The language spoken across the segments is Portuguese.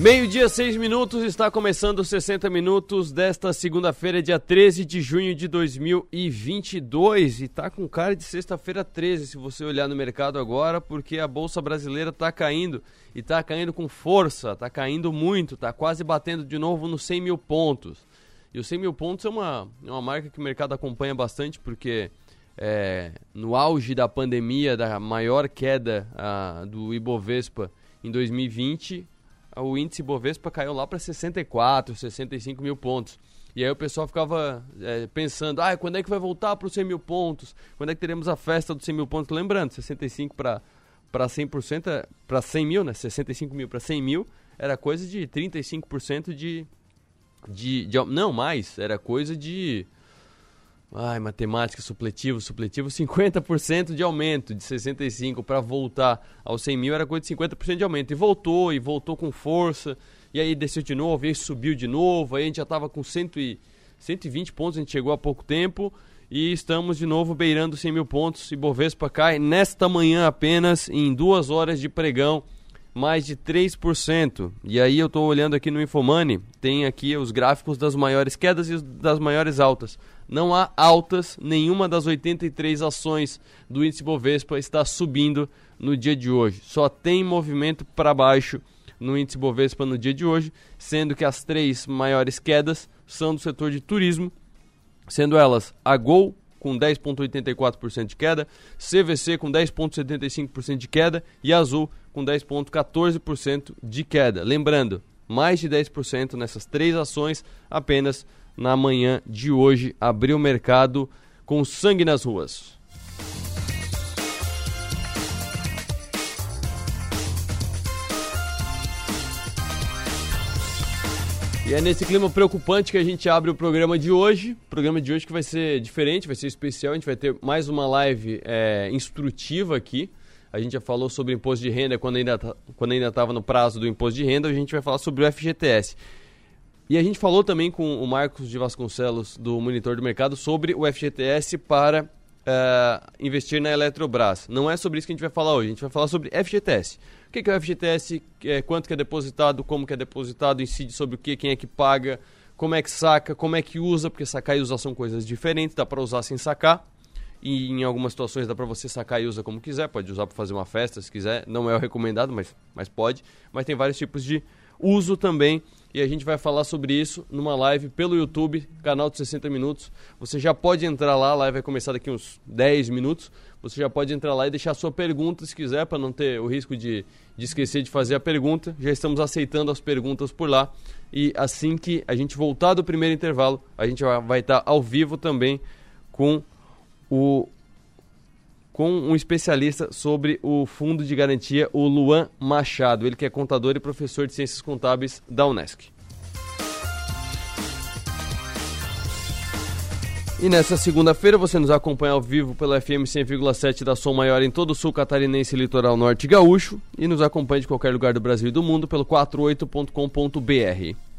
Meio-dia, seis minutos, está começando os 60 minutos desta segunda-feira, dia 13 de junho de 2022. E tá com cara de sexta-feira 13, se você olhar no mercado agora, porque a Bolsa Brasileira tá caindo. E tá caindo com força, tá caindo muito, tá quase batendo de novo nos 100 mil pontos. E os 100 mil pontos é uma, é uma marca que o mercado acompanha bastante, porque é, no auge da pandemia, da maior queda a, do Ibovespa em 2020 o índice Bovespa caiu lá para 64, 65 mil pontos. E aí o pessoal ficava é, pensando, ah, quando é que vai voltar para os 100 mil pontos? Quando é que teremos a festa dos 100 mil pontos? Lembrando, 65 para para 100%, para 100 mil, né? 65 mil para 100 mil, era coisa de 35% de, de, de... Não, mais, era coisa de Ai, matemática, supletivo, supletivo, 50% de aumento de 65 para voltar aos 100 mil era coisa de 50% de aumento. E voltou, e voltou com força, e aí desceu de novo, e aí subiu de novo, aí a gente já estava com 100 e, 120 pontos, a gente chegou há pouco tempo, e estamos de novo beirando 100 mil pontos. E Bovespa cai nesta manhã apenas, em duas horas de pregão, mais de 3%. E aí eu estou olhando aqui no Infomoney, tem aqui os gráficos das maiores quedas e das maiores altas não há altas, nenhuma das 83 ações do índice Bovespa está subindo no dia de hoje. Só tem movimento para baixo no índice Bovespa no dia de hoje, sendo que as três maiores quedas são do setor de turismo, sendo elas a Gol com 10,84% de queda, CVC com 10,75% de queda e Azul com 10,14% de queda. Lembrando, mais de 10% nessas três ações apenas na manhã de hoje abriu o mercado com sangue nas ruas. E é nesse clima preocupante que a gente abre o programa de hoje. O programa de hoje que vai ser diferente, vai ser especial. A gente vai ter mais uma live é, instrutiva aqui. A gente já falou sobre imposto de renda quando ainda quando ainda estava no prazo do imposto de renda. A gente vai falar sobre o FGTS. E a gente falou também com o Marcos de Vasconcelos, do Monitor do Mercado, sobre o FGTS para uh, investir na Eletrobras. Não é sobre isso que a gente vai falar hoje, a gente vai falar sobre FGTS. O que é o FGTS, é, quanto que é depositado, como que é depositado, incide sobre o que, quem é que paga, como é que saca, como é que usa, porque sacar e usar são coisas diferentes, dá para usar sem sacar. E em algumas situações dá para você sacar e usa como quiser, pode usar para fazer uma festa se quiser, não é o recomendado, mas, mas pode. Mas tem vários tipos de uso também e a gente vai falar sobre isso numa live pelo YouTube, canal de 60 minutos. Você já pode entrar lá, a live vai começar daqui uns 10 minutos. Você já pode entrar lá e deixar sua pergunta se quiser, para não ter o risco de, de esquecer de fazer a pergunta. Já estamos aceitando as perguntas por lá. E assim que a gente voltar do primeiro intervalo, a gente vai estar ao vivo também com o com um especialista sobre o fundo de garantia, o Luan Machado, ele que é contador e professor de ciências contábeis da Unesc. E nessa segunda-feira você nos acompanha ao vivo pela FM 100,7 da Som Maior em todo o sul catarinense litoral norte gaúcho e nos acompanha de qualquer lugar do Brasil e do mundo pelo 48.com.br.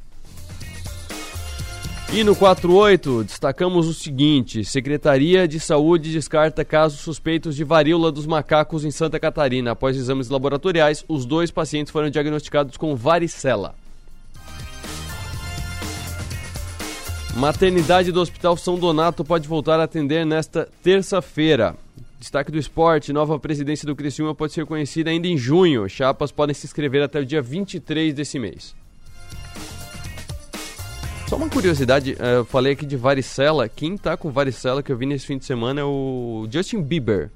E no 48, destacamos o seguinte: Secretaria de Saúde descarta casos suspeitos de varíola dos macacos em Santa Catarina. Após exames laboratoriais, os dois pacientes foram diagnosticados com varicela. Maternidade do Hospital São Donato pode voltar a atender nesta terça-feira. Destaque do esporte: nova presidência do Criciúma pode ser conhecida ainda em junho. Chapas podem se inscrever até o dia 23 desse mês. Só uma curiosidade, eh, eu falei aqui de varicela. Quem tá com varicela que eu vi nesse fim de semana é o Justin Bieber.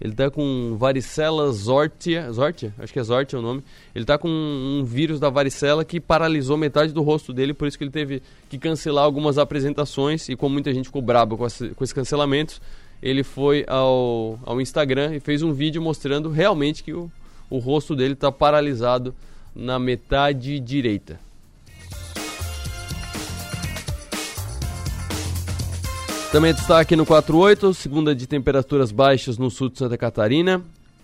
Ele tá com varicela zortia, zortia? Acho que é zortia o nome. Ele tá com um vírus da varicela que paralisou metade do rosto dele, por isso que ele teve que cancelar algumas apresentações. E como muita gente ficou brabo com, com esses cancelamentos, ele foi ao, ao Instagram e fez um vídeo mostrando realmente que o, o rosto dele tá paralisado na metade direita. Também destaque no 48, segunda de temperaturas baixas no sul de Santa Catarina.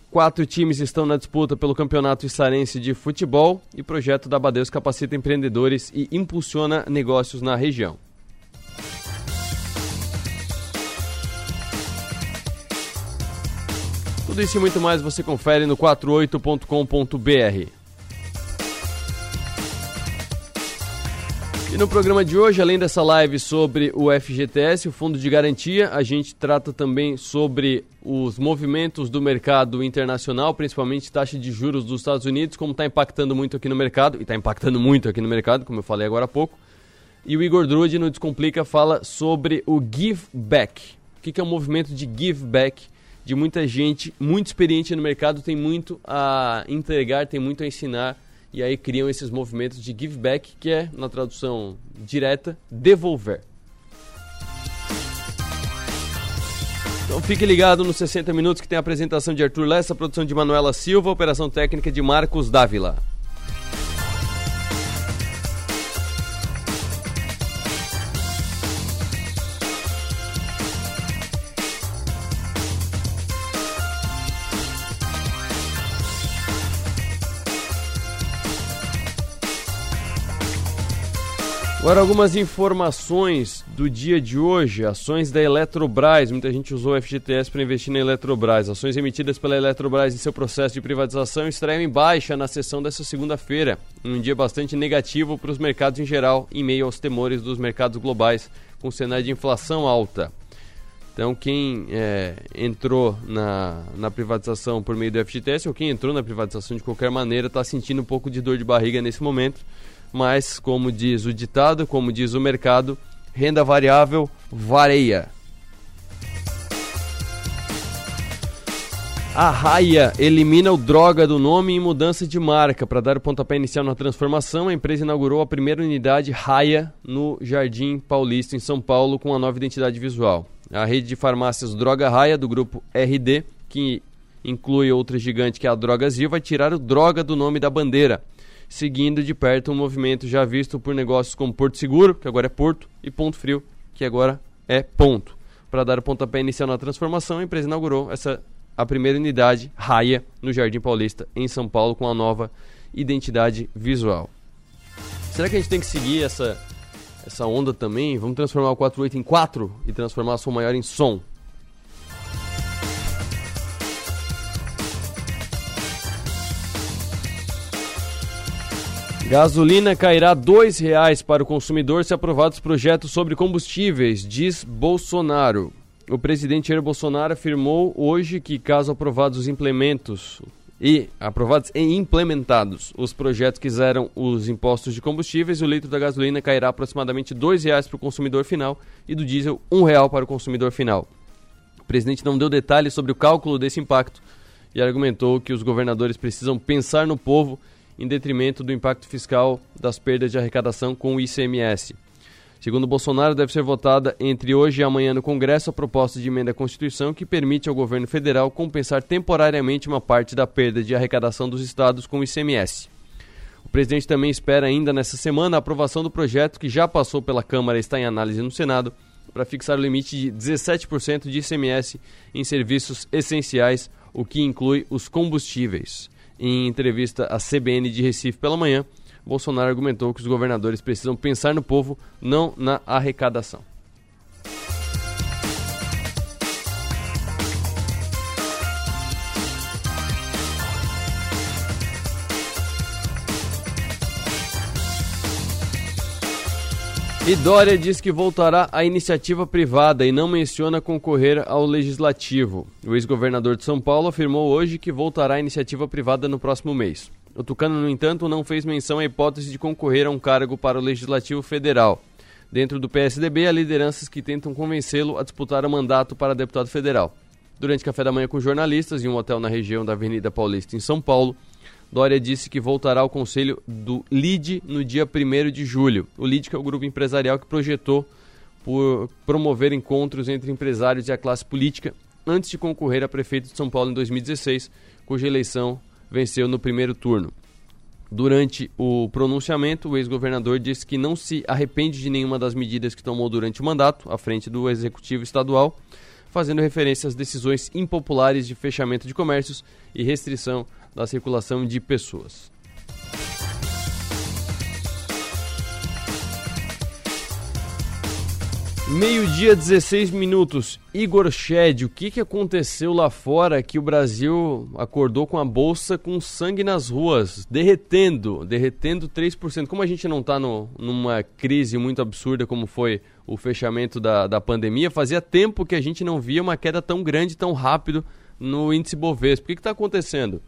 Quatro times estão na disputa pelo Campeonato Issarense de Futebol e projeto da Badeus capacita empreendedores e impulsiona negócios na região. Tudo isso e muito mais você confere no 48.com.br. E no programa de hoje, além dessa live sobre o FGTS, o Fundo de Garantia, a gente trata também sobre os movimentos do mercado internacional, principalmente taxa de juros dos Estados Unidos, como está impactando muito aqui no mercado, e está impactando muito aqui no mercado, como eu falei agora há pouco. E o Igor Drude, no Descomplica, fala sobre o Give Back. O que é o movimento de Give Back? De muita gente muito experiente no mercado, tem muito a entregar, tem muito a ensinar e aí criam esses movimentos de give back, que é, na tradução direta, devolver. Então fique ligado nos 60 minutos que tem a apresentação de Arthur Lessa, produção de Manuela Silva, operação técnica de Marcos Dávila. Agora algumas informações do dia de hoje, ações da Eletrobras, muita gente usou o FGTS para investir na Eletrobras. Ações emitidas pela Eletrobras em seu processo de privatização estreiam em baixa na sessão dessa segunda-feira, um dia bastante negativo para os mercados em geral, em meio aos temores dos mercados globais, com cenário de inflação alta. Então, quem é, entrou na, na privatização por meio do FGTS, ou quem entrou na privatização de qualquer maneira, está sentindo um pouco de dor de barriga nesse momento mas, como diz o ditado, como diz o mercado, renda variável vareia. A Raia elimina o droga do nome e mudança de marca. Para dar o pontapé inicial na transformação, a empresa inaugurou a primeira unidade Raia no Jardim Paulista, em São Paulo, com a nova identidade visual. A rede de farmácias Droga Raia, do grupo RD, que inclui outra gigante que é a Drogazil, vai tirar o droga do nome da bandeira seguindo de perto um movimento já visto por negócios como Porto Seguro, que agora é Porto, e Ponto Frio, que agora é Ponto. Para dar o pontapé inicial na transformação, a empresa inaugurou essa a primeira unidade Raia no Jardim Paulista, em São Paulo, com a nova identidade visual. Será que a gente tem que seguir essa, essa onda também? Vamos transformar o 48 em 4 e transformar a som maior em som? Gasolina cairá R$ 2,00 para o consumidor se aprovados projetos sobre combustíveis, diz Bolsonaro. O presidente Jair Bolsonaro afirmou hoje que, caso aprovados os implementos e aprovados e implementados os projetos que zeram os impostos de combustíveis, o litro da gasolina cairá aproximadamente R$ 2,00 para o consumidor final e do diesel R$ 1,00 para o consumidor final. O presidente não deu detalhes sobre o cálculo desse impacto e argumentou que os governadores precisam pensar no povo em detrimento do impacto fiscal das perdas de arrecadação com o ICMS. Segundo Bolsonaro, deve ser votada entre hoje e amanhã no Congresso a proposta de emenda à Constituição que permite ao governo federal compensar temporariamente uma parte da perda de arrecadação dos estados com o ICMS. O presidente também espera ainda nessa semana a aprovação do projeto que já passou pela Câmara e está em análise no Senado para fixar o limite de 17% de ICMS em serviços essenciais, o que inclui os combustíveis. Em entrevista à CBN de Recife pela manhã, Bolsonaro argumentou que os governadores precisam pensar no povo, não na arrecadação. E Dória diz que voltará à iniciativa privada e não menciona concorrer ao legislativo. O ex-governador de São Paulo afirmou hoje que voltará à iniciativa privada no próximo mês. O Tucano, no entanto, não fez menção à hipótese de concorrer a um cargo para o Legislativo Federal. Dentro do PSDB, há lideranças que tentam convencê-lo a disputar o mandato para deputado federal. Durante café da manhã com jornalistas em um hotel na região da Avenida Paulista, em São Paulo, Dória disse que voltará ao conselho do LID no dia 1 de julho. O LID que é o grupo empresarial que projetou por promover encontros entre empresários e a classe política antes de concorrer a prefeito de São Paulo em 2016, cuja eleição venceu no primeiro turno. Durante o pronunciamento, o ex-governador disse que não se arrepende de nenhuma das medidas que tomou durante o mandato, à frente do executivo estadual, fazendo referência às decisões impopulares de fechamento de comércios e restrição da circulação de pessoas. Meio-dia, 16 minutos. Igor Shed, o que, que aconteceu lá fora que o Brasil acordou com a bolsa com sangue nas ruas, derretendo, derretendo 3%? Como a gente não está numa crise muito absurda como foi o fechamento da, da pandemia, fazia tempo que a gente não via uma queda tão grande, tão rápido no índice Bovespa. O que está acontecendo?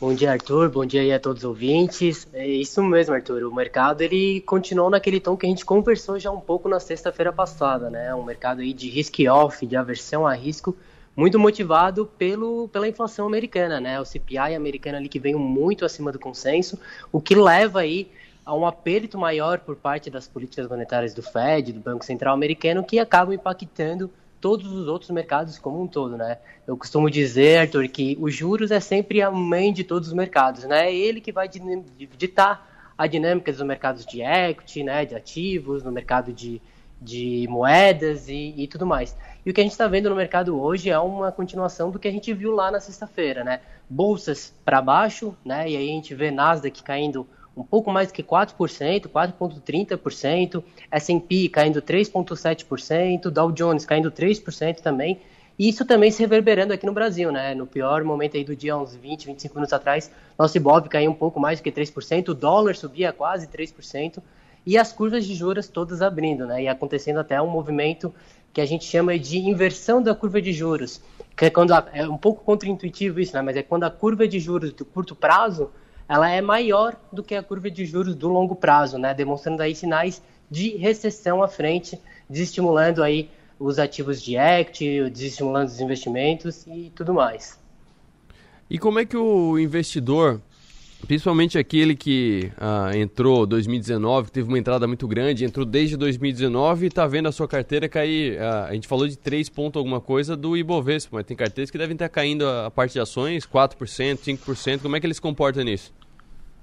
Bom dia, Arthur. Bom dia aí a todos os ouvintes. É isso mesmo, Arthur. O mercado ele continuou naquele tom que a gente conversou já um pouco na sexta-feira passada, né? Um mercado aí de risk-off, de aversão a risco, muito motivado pelo, pela inflação americana, né? O CPI americano ali que veio muito acima do consenso, o que leva aí a um aperto maior por parte das políticas monetárias do Fed, do Banco Central americano, que acabam impactando todos os outros mercados como um todo, né? Eu costumo dizer, Arthur, que os juros é sempre a mãe de todos os mercados, né? É ele que vai ditar a dinâmica dos mercados de equity, né, de ativos, no mercado de, de moedas e, e tudo mais. E o que a gente está vendo no mercado hoje é uma continuação do que a gente viu lá na sexta-feira, né? Bolsas para baixo, né? E aí a gente vê Nasdaq caindo um pouco mais que 4%, 4,30%, S&P caindo 3,7%, Dow Jones caindo 3% também, e isso também se reverberando aqui no Brasil, né? No pior momento aí do dia, uns 20, 25 minutos atrás, nosso Ibov caiu um pouco mais do que 3%, o dólar subia quase 3%, e as curvas de juros todas abrindo, né? E acontecendo até um movimento que a gente chama de inversão da curva de juros, que é quando a, é um pouco contraintuitivo isso, né? Mas é quando a curva de juros do curto prazo ela é maior do que a curva de juros do longo prazo, né? Demonstrando aí sinais de recessão à frente, desestimulando aí os ativos de equity, desestimulando os investimentos e tudo mais. E como é que o investidor, principalmente aquele que ah, entrou 2019, teve uma entrada muito grande, entrou desde 2019 e está vendo a sua carteira cair, ah, a gente falou de 3 pontos alguma coisa do Ibovespa, mas tem carteiras que devem estar caindo a parte de ações 4%, 5%, como é que eles se comportam nisso?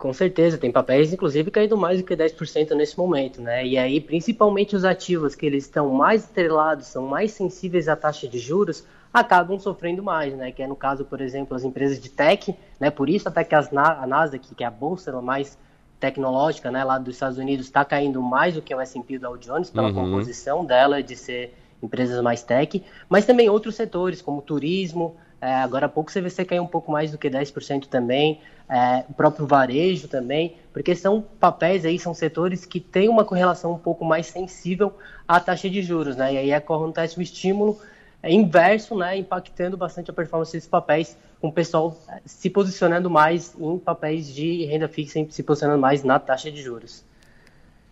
Com certeza, tem papéis, inclusive, caindo mais do que 10% nesse momento, né? E aí, principalmente os ativos que eles estão mais atrelados, são mais sensíveis à taxa de juros, acabam sofrendo mais, né? Que é no caso, por exemplo, as empresas de tech, né? Por isso até que as, a Nasdaq, que é a bolsa mais tecnológica, né, lá dos Estados Unidos, está caindo mais do que o S&P Dow Jones pela uhum. composição dela de ser empresas mais tech, mas também outros setores como turismo, é, agora há pouco o CVC caiu um pouco mais do que 10% também, é, o próprio varejo também, porque são papéis aí, são setores que têm uma correlação um pouco mais sensível à taxa de juros, né? E aí acontece o estímulo é, inverso, né? Impactando bastante a performance desses papéis, com o pessoal é, se posicionando mais em papéis de renda fixa, se posicionando mais na taxa de juros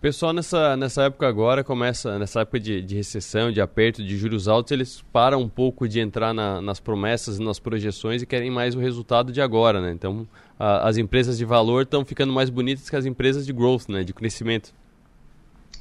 pessoal nessa, nessa época agora começa, nessa época de, de recessão, de aperto, de juros altos, eles param um pouco de entrar na, nas promessas, nas projeções e querem mais o resultado de agora, né? Então, a, as empresas de valor estão ficando mais bonitas que as empresas de growth, né? De crescimento.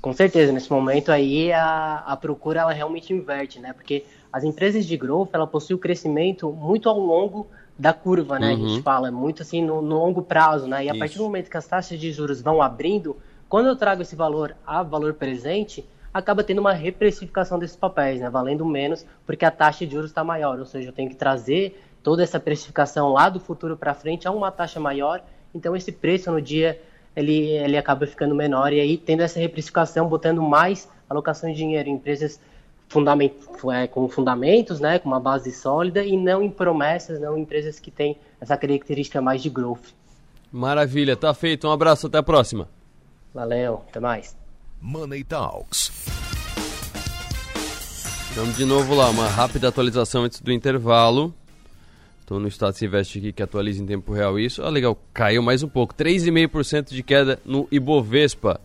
Com certeza, nesse momento aí a, a procura ela realmente inverte, né? Porque as empresas de growth, ela possuem o crescimento muito ao longo da curva, né? Uhum. A gente uhum. fala muito assim no, no longo prazo, né? E a Isso. partir do momento que as taxas de juros vão abrindo, quando eu trago esse valor a valor presente, acaba tendo uma reprecificação desses papéis, né? valendo menos, porque a taxa de juros está maior, ou seja, eu tenho que trazer toda essa precificação lá do futuro para frente a uma taxa maior, então esse preço no dia ele, ele acaba ficando menor, e aí tendo essa reprecificação, botando mais alocação de dinheiro em empresas fundament, é, com fundamentos, né, com uma base sólida, e não em promessas, não em empresas que têm essa característica mais de growth. Maravilha, tá feito. Um abraço, até a próxima. Valeu, até mais. Money Talks. Vamos de novo lá, uma rápida atualização antes do intervalo. Estou no Status Invest aqui que atualiza em tempo real isso. Ah, legal, caiu mais um pouco. 3,5% de queda no Ibovespa.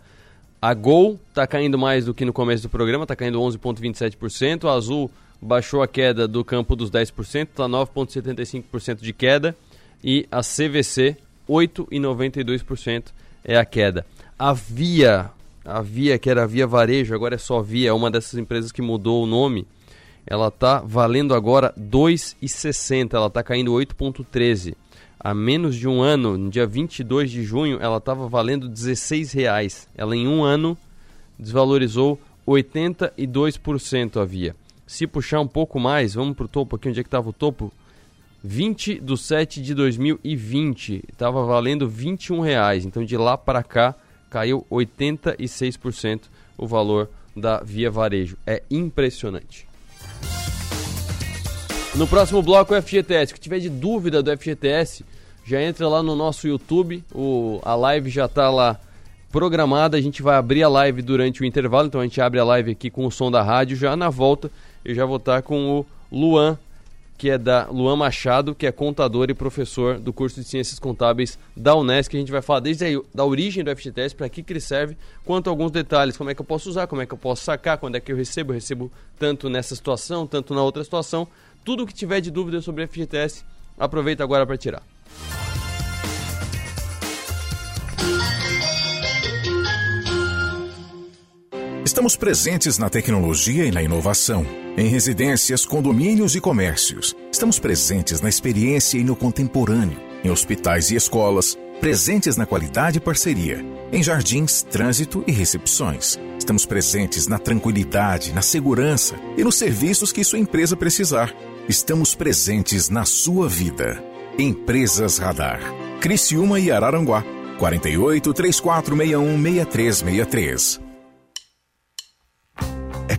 A Gol está caindo mais do que no começo do programa, está caindo 11,27%. A Azul baixou a queda do campo dos 10%, está 9,75% de queda. E a CVC, 8,92% é a queda. A Via, a Via que era Via Varejo, agora é só Via, é uma dessas empresas que mudou o nome. Ela está valendo agora 2,60, ela está caindo 8,13. Há menos de um ano, no dia 22 de junho, ela estava valendo 16 reais. Ela em um ano desvalorizou 82% a Via. Se puxar um pouco mais, vamos para o topo aqui, onde é que estava o topo? 20 de 7 de 2020, estava valendo 21 reais. Então de lá para cá caiu 86% o valor da Via Varejo. É impressionante. No próximo bloco, o FGTS. Se tiver de dúvida do FGTS, já entra lá no nosso YouTube. O, a live já está lá programada. A gente vai abrir a live durante o intervalo. Então a gente abre a live aqui com o som da rádio. Já na volta, eu já vou estar com o Luan que é da Luan Machado, que é contador e professor do curso de Ciências Contábeis da Unesco. A gente vai falar desde aí, da origem do FGTS, para que, que ele serve, quanto a alguns detalhes, como é que eu posso usar, como é que eu posso sacar, quando é que eu recebo, eu recebo tanto nessa situação, tanto na outra situação. Tudo que tiver de dúvida sobre o FGTS, aproveita agora para tirar. Estamos presentes na tecnologia e na inovação em residências, condomínios e comércios. Estamos presentes na experiência e no contemporâneo, em hospitais e escolas, presentes na qualidade e parceria, em jardins, trânsito e recepções. Estamos presentes na tranquilidade, na segurança e nos serviços que sua empresa precisar. Estamos presentes na sua vida. Empresas Radar. Criciúma e Araranguá. 48 3461 6363.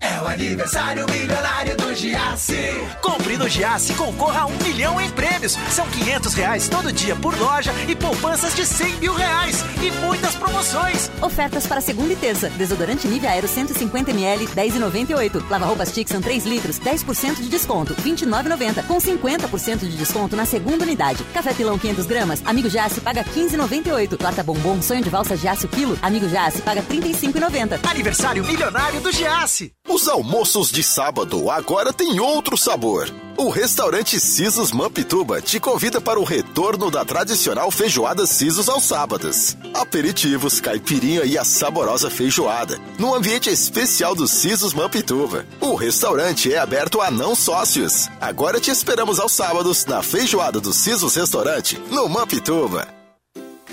É o aniversário milionário do Giasse. Compre no Giasse e concorra a um milhão em prêmios. São 500 reais todo dia por loja e poupanças de 100 mil reais. E muitas promoções. Ofertas para segunda e terça. Desodorante Nivea Aero 150ml, 10,98. Lava roupas Tixan 3 litros, 10% de desconto, 29,90. Com 50% de desconto na segunda unidade. Café pilão 500 gramas. Amigo Giasse paga 15,98. Torta bombom sonho de valsa Giasse o quilo. Amigo Giasse paga 35,90. Aniversário milionário do Giasse. Os almoços de sábado agora têm outro sabor. O restaurante Sisos Mampituba te convida para o retorno da tradicional feijoada Sisos aos sábados. Aperitivos, caipirinha e a saborosa feijoada, no ambiente especial do Sisos Mampituba. O restaurante é aberto a não sócios. Agora te esperamos aos sábados na feijoada do Sisos Restaurante, no Mampituba.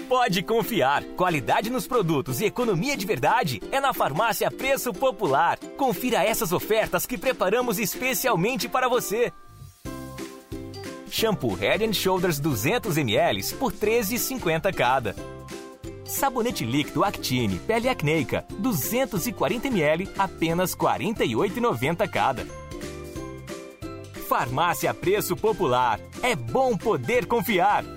Pode confiar. Qualidade nos produtos e economia de verdade é na Farmácia Preço Popular. Confira essas ofertas que preparamos especialmente para você. Shampoo Head Shoulders 200 ml por 13,50 cada. Sabonete líquido Actine Pele Acneica 240 ml apenas 48,90 cada. Farmácia Preço Popular. É bom poder confiar.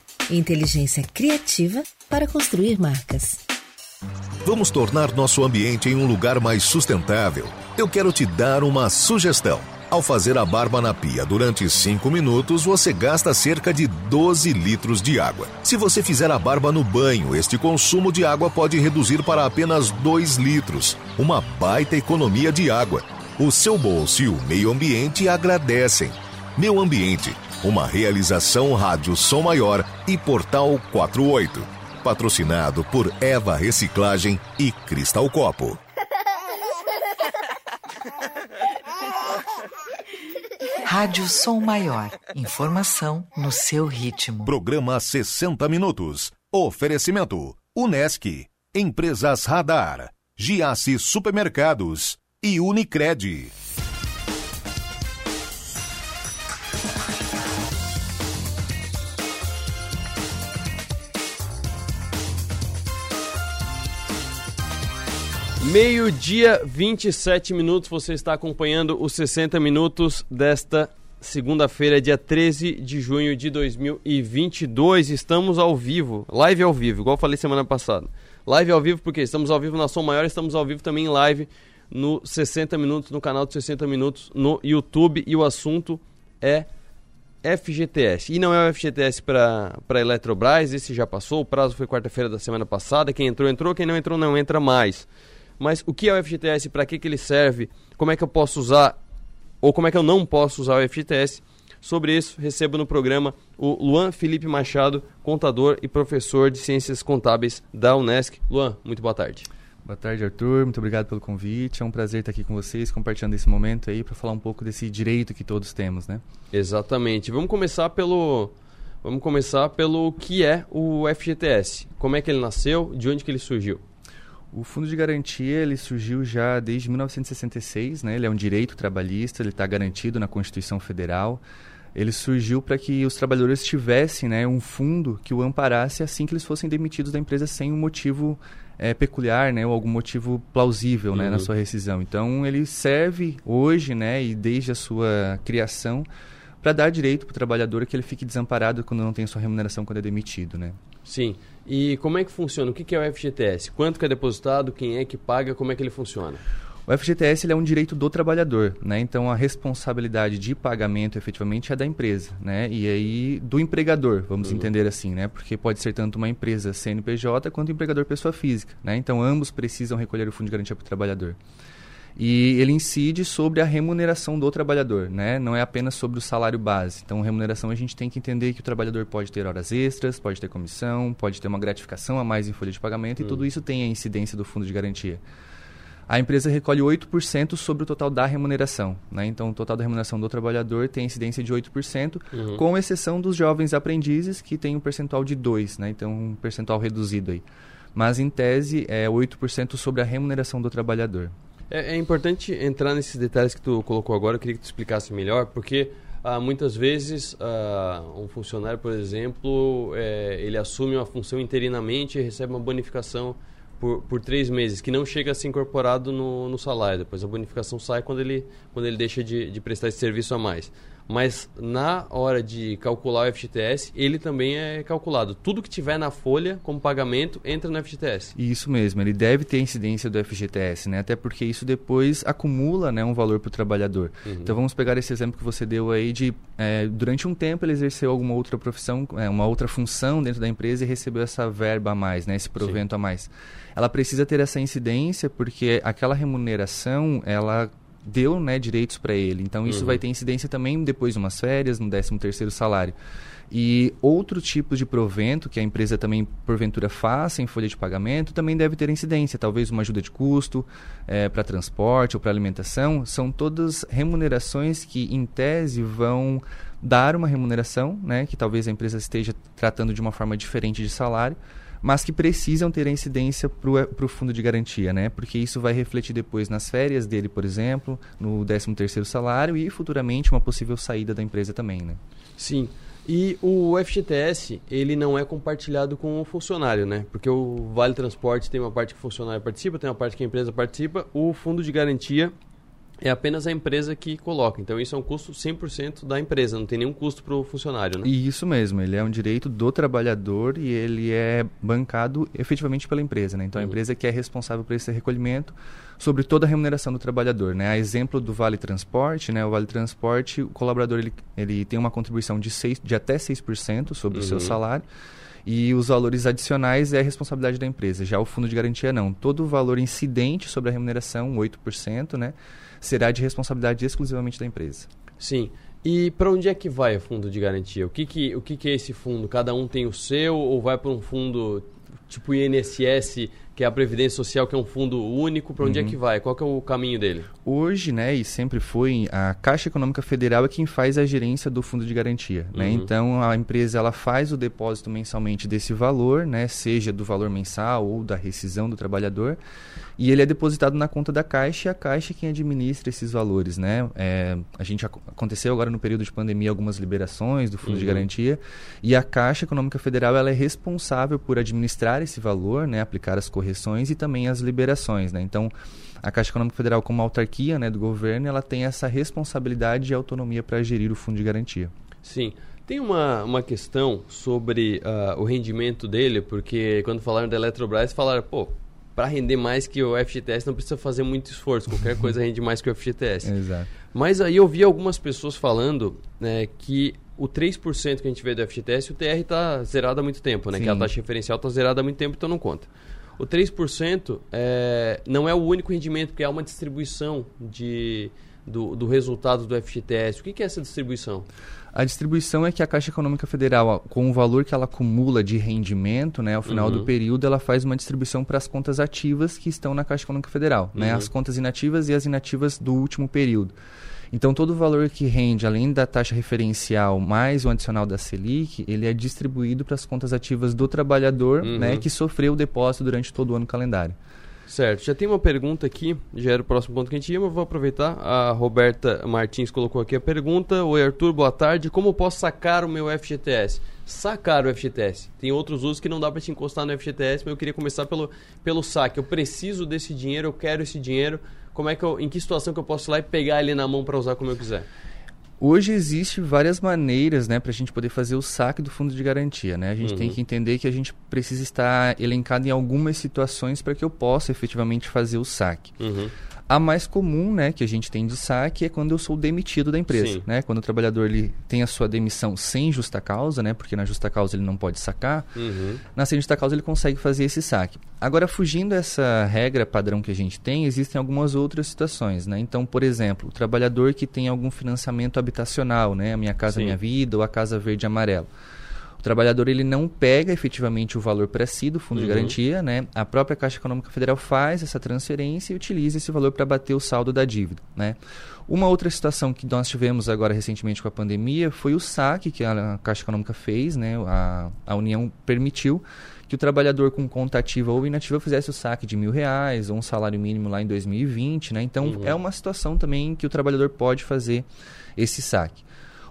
Inteligência criativa para construir marcas. Vamos tornar nosso ambiente em um lugar mais sustentável. Eu quero te dar uma sugestão. Ao fazer a barba na pia durante 5 minutos, você gasta cerca de 12 litros de água. Se você fizer a barba no banho, este consumo de água pode reduzir para apenas 2 litros. Uma baita economia de água. O seu bolso e o meio ambiente agradecem. Meu Ambiente, uma realização Rádio Som Maior e Portal 48. Patrocinado por Eva Reciclagem e Cristal Copo. Rádio Som Maior. Informação no seu ritmo. Programa 60 Minutos. Oferecimento: Unesc, Empresas Radar, Giasse Supermercados e Unicred. Meio-dia, 27 minutos. Você está acompanhando os 60 minutos desta segunda-feira, dia 13 de junho de 2022. Estamos ao vivo, live ao vivo, igual falei semana passada. Live ao vivo porque estamos ao vivo na Som Maior, estamos ao vivo também em live no 60 Minutos, no canal de 60 Minutos no YouTube. E o assunto é FGTS. E não é o FGTS para Eletrobras, esse já passou, o prazo foi quarta-feira da semana passada. Quem entrou, entrou, quem não entrou, não entra mais. Mas o que é o FGTS, para que, que ele serve, como é que eu posso usar ou como é que eu não posso usar o FGTS. Sobre isso, recebo no programa o Luan Felipe Machado, contador e professor de Ciências Contábeis da Unesc. Luan, muito boa tarde. Boa tarde, Arthur. Muito obrigado pelo convite. É um prazer estar aqui com vocês, compartilhando esse momento aí para falar um pouco desse direito que todos temos, né? Exatamente. Vamos começar pelo Vamos começar pelo que é o FGTS. Como é que ele nasceu? De onde que ele surgiu? O Fundo de Garantia ele surgiu já desde 1966, né? ele é um direito trabalhista, ele está garantido na Constituição Federal. Ele surgiu para que os trabalhadores tivessem né, um fundo que o amparasse assim que eles fossem demitidos da empresa sem um motivo é, peculiar né, ou algum motivo plausível uhum. né, na uhum. sua rescisão. Então, ele serve hoje né, e desde a sua criação para dar direito para o trabalhador que ele fique desamparado quando não tem sua remuneração quando é demitido. Né? Sim. E como é que funciona? O que é o FGTS? Quanto que é depositado? Quem é que paga? Como é que ele funciona? O FGTS é um direito do trabalhador, né? Então a responsabilidade de pagamento efetivamente é da empresa, né? E aí do empregador, vamos uhum. entender assim, né? Porque pode ser tanto uma empresa CNPJ quanto um empregador pessoa física, né? Então ambos precisam recolher o fundo de garantia para o trabalhador e ele incide sobre a remuneração do trabalhador, né? Não é apenas sobre o salário base. Então, remuneração a gente tem que entender que o trabalhador pode ter horas extras, pode ter comissão, pode ter uma gratificação a mais em folha de pagamento hum. e tudo isso tem a incidência do fundo de garantia. A empresa recolhe 8% sobre o total da remuneração. Né? Então, o total da remuneração do trabalhador tem incidência de 8%, uhum. com exceção dos jovens aprendizes, que tem um percentual de 2%, né? então um percentual reduzido aí. Mas, em tese, é 8% sobre a remuneração do trabalhador. É, é, importante entrar nesses detalhes que tu colocou agora, eu queria que tu explicasse melhor, porque ah, muitas vezes ah, um funcionário, por exemplo, é, ele assume uma função interinamente e recebe uma bonificação por, por três meses, que não chega a ser incorporado no, no salário. Depois a bonificação sai quando ele, quando ele deixa de, de prestar esse serviço a mais mas na hora de calcular o FGTS, ele também é calculado. Tudo que tiver na folha como pagamento entra no FGTS. Isso mesmo, ele deve ter incidência do FGTS, né? Até porque isso depois acumula né, um valor para o trabalhador. Uhum. Então vamos pegar esse exemplo que você deu aí de é, durante um tempo ele exerceu alguma outra profissão, é, uma outra função dentro da empresa e recebeu essa verba a mais, né? Esse provento Sim. a mais. Ela precisa ter essa incidência porque aquela remuneração ela deu né, direitos para ele. Então isso uhum. vai ter incidência também depois de umas férias, no 13 terceiro salário. E outro tipo de provento que a empresa também, porventura, faça em folha de pagamento também deve ter incidência. Talvez uma ajuda de custo é, para transporte ou para alimentação. São todas remunerações que, em tese, vão dar uma remuneração, né, que talvez a empresa esteja tratando de uma forma diferente de salário, mas que precisam ter a incidência para o fundo de garantia, né? Porque isso vai refletir depois nas férias dele, por exemplo, no 13 terceiro salário e futuramente uma possível saída da empresa também, né? Sim. E o FGTS, ele não é compartilhado com o funcionário, né? Porque o Vale Transporte tem uma parte que o funcionário participa, tem uma parte que a empresa participa. O fundo de garantia é apenas a empresa que coloca. Então isso é um custo 100% da empresa, não tem nenhum custo para o funcionário, né? Isso mesmo, ele é um direito do trabalhador e ele é bancado efetivamente pela empresa, né? Então uhum. a empresa que é responsável por esse recolhimento sobre toda a remuneração do trabalhador, né? A exemplo do Vale Transporte, né? O Vale Transporte, o colaborador ele, ele tem uma contribuição de, seis, de até 6% sobre uhum. o seu uhum. salário e os valores adicionais é a responsabilidade da empresa. Já o fundo de garantia não. Todo o valor incidente sobre a remuneração, 8%, né? será de responsabilidade exclusivamente da empresa. Sim. E para onde é que vai o fundo de garantia? O que, que, o que, que é esse fundo? Cada um tem o seu ou vai para um fundo tipo INSS, que é a Previdência Social, que é um fundo único? Para onde é Uhum. que vai? Qual que é o caminho dele? Hoje, né, e sempre foi, a Caixa Econômica Federal é quem faz a gerência do fundo de garantia, né? Uhum. Então a empresa ela faz o depósito mensalmente desse valor, né, seja do valor mensal ou da rescisão do trabalhador, e ele é depositado na conta da Caixa e a Caixa é quem administra esses valores, né? É, a gente ac- aconteceu agora no período de pandemia algumas liberações do fundo de Uhum. garantia e a Caixa Econômica Federal ela é responsável por administrar esse valor, né, aplicar as correções e também as liberações, né? Então a Caixa Econômica Federal, como autarquia né, do governo, ela tem essa responsabilidade e autonomia para gerir o fundo de garantia. Sim. Tem uma, uma questão sobre ah, o rendimento dele, porque quando falaram da Eletrobras, falaram, pô, para render mais que o FGTS não precisa fazer muito esforço, qualquer coisa rende mais que o FGTS. Exato. Mas aí eu vi algumas pessoas falando né, que o 3% que a gente vê do FGTS, o TR está zerado há muito tempo, né? Que a Sim. taxa referencial está zerada há muito tempo, então não conta. O 3% é, não é o único rendimento, porque há uma distribuição de, do, do resultado do FGTS. O que, que é essa distribuição? A distribuição é que a Caixa Econômica Federal, com o valor que ela acumula de rendimento, né, ao final Uhum. do período, ela faz uma distribuição para as contas ativas que estão na Caixa Econômica Federal, né, Uhum. as contas inativas e as inativas do último período. Então, todo o valor que rende, além da taxa referencial mais o adicional da Selic, ele é distribuído para as contas ativas do trabalhador, Uhum. né, que sofreu o depósito durante todo o ano calendário. Certo, já tem uma pergunta aqui, já era o próximo ponto que a gente ia, mas vou aproveitar. A Roberta Martins colocou aqui a pergunta. Oi Arthur, boa tarde. Como posso sacar o meu FGTS? Sacar o FGTS. Tem outros usos que não dá para te encostar no FGTS, mas eu queria começar pelo, pelo saque. Eu preciso desse dinheiro, eu quero esse dinheiro. Como é que eu, em que situação que eu posso ir lá e pegar ele na mão para usar como eu quiser? Hoje existe várias maneiras, né, para a gente poder fazer o saque do fundo de garantia, né? A gente tem Uhum. que entender que a gente precisa estar elencado em algumas situações para que eu possa efetivamente fazer o saque. Uhum. A mais comum, né, que a gente tem de saque é quando eu sou demitido da empresa, Sim. né? Quando o trabalhador ele tem a sua demissão sem justa causa, né? Porque na justa causa ele não pode sacar. Uhum. Na sem justa causa ele consegue fazer esse saque. Agora, fugindo dessa regra padrão que a gente tem, existem algumas outras situações, né? Então, por exemplo, o trabalhador que tem algum financiamento habitacional, né? A Minha Casa Sim. Minha Vida ou a Casa Verde e Amarela. O trabalhador ele não pega efetivamente o valor para si do fundo de Uhum. garantia, né? A própria Caixa Econômica Federal faz essa transferência e utiliza esse valor para bater o saldo da dívida, né? Uma outra situação que nós tivemos agora recentemente com a pandemia foi o saque que a Caixa Econômica fez, né? A, a União permitiu que o trabalhador com conta ativa ou inativa fizesse o saque de mil reais ou um salário mínimo lá em 2020, né? Então Uhum. é uma situação também que o trabalhador pode fazer esse saque.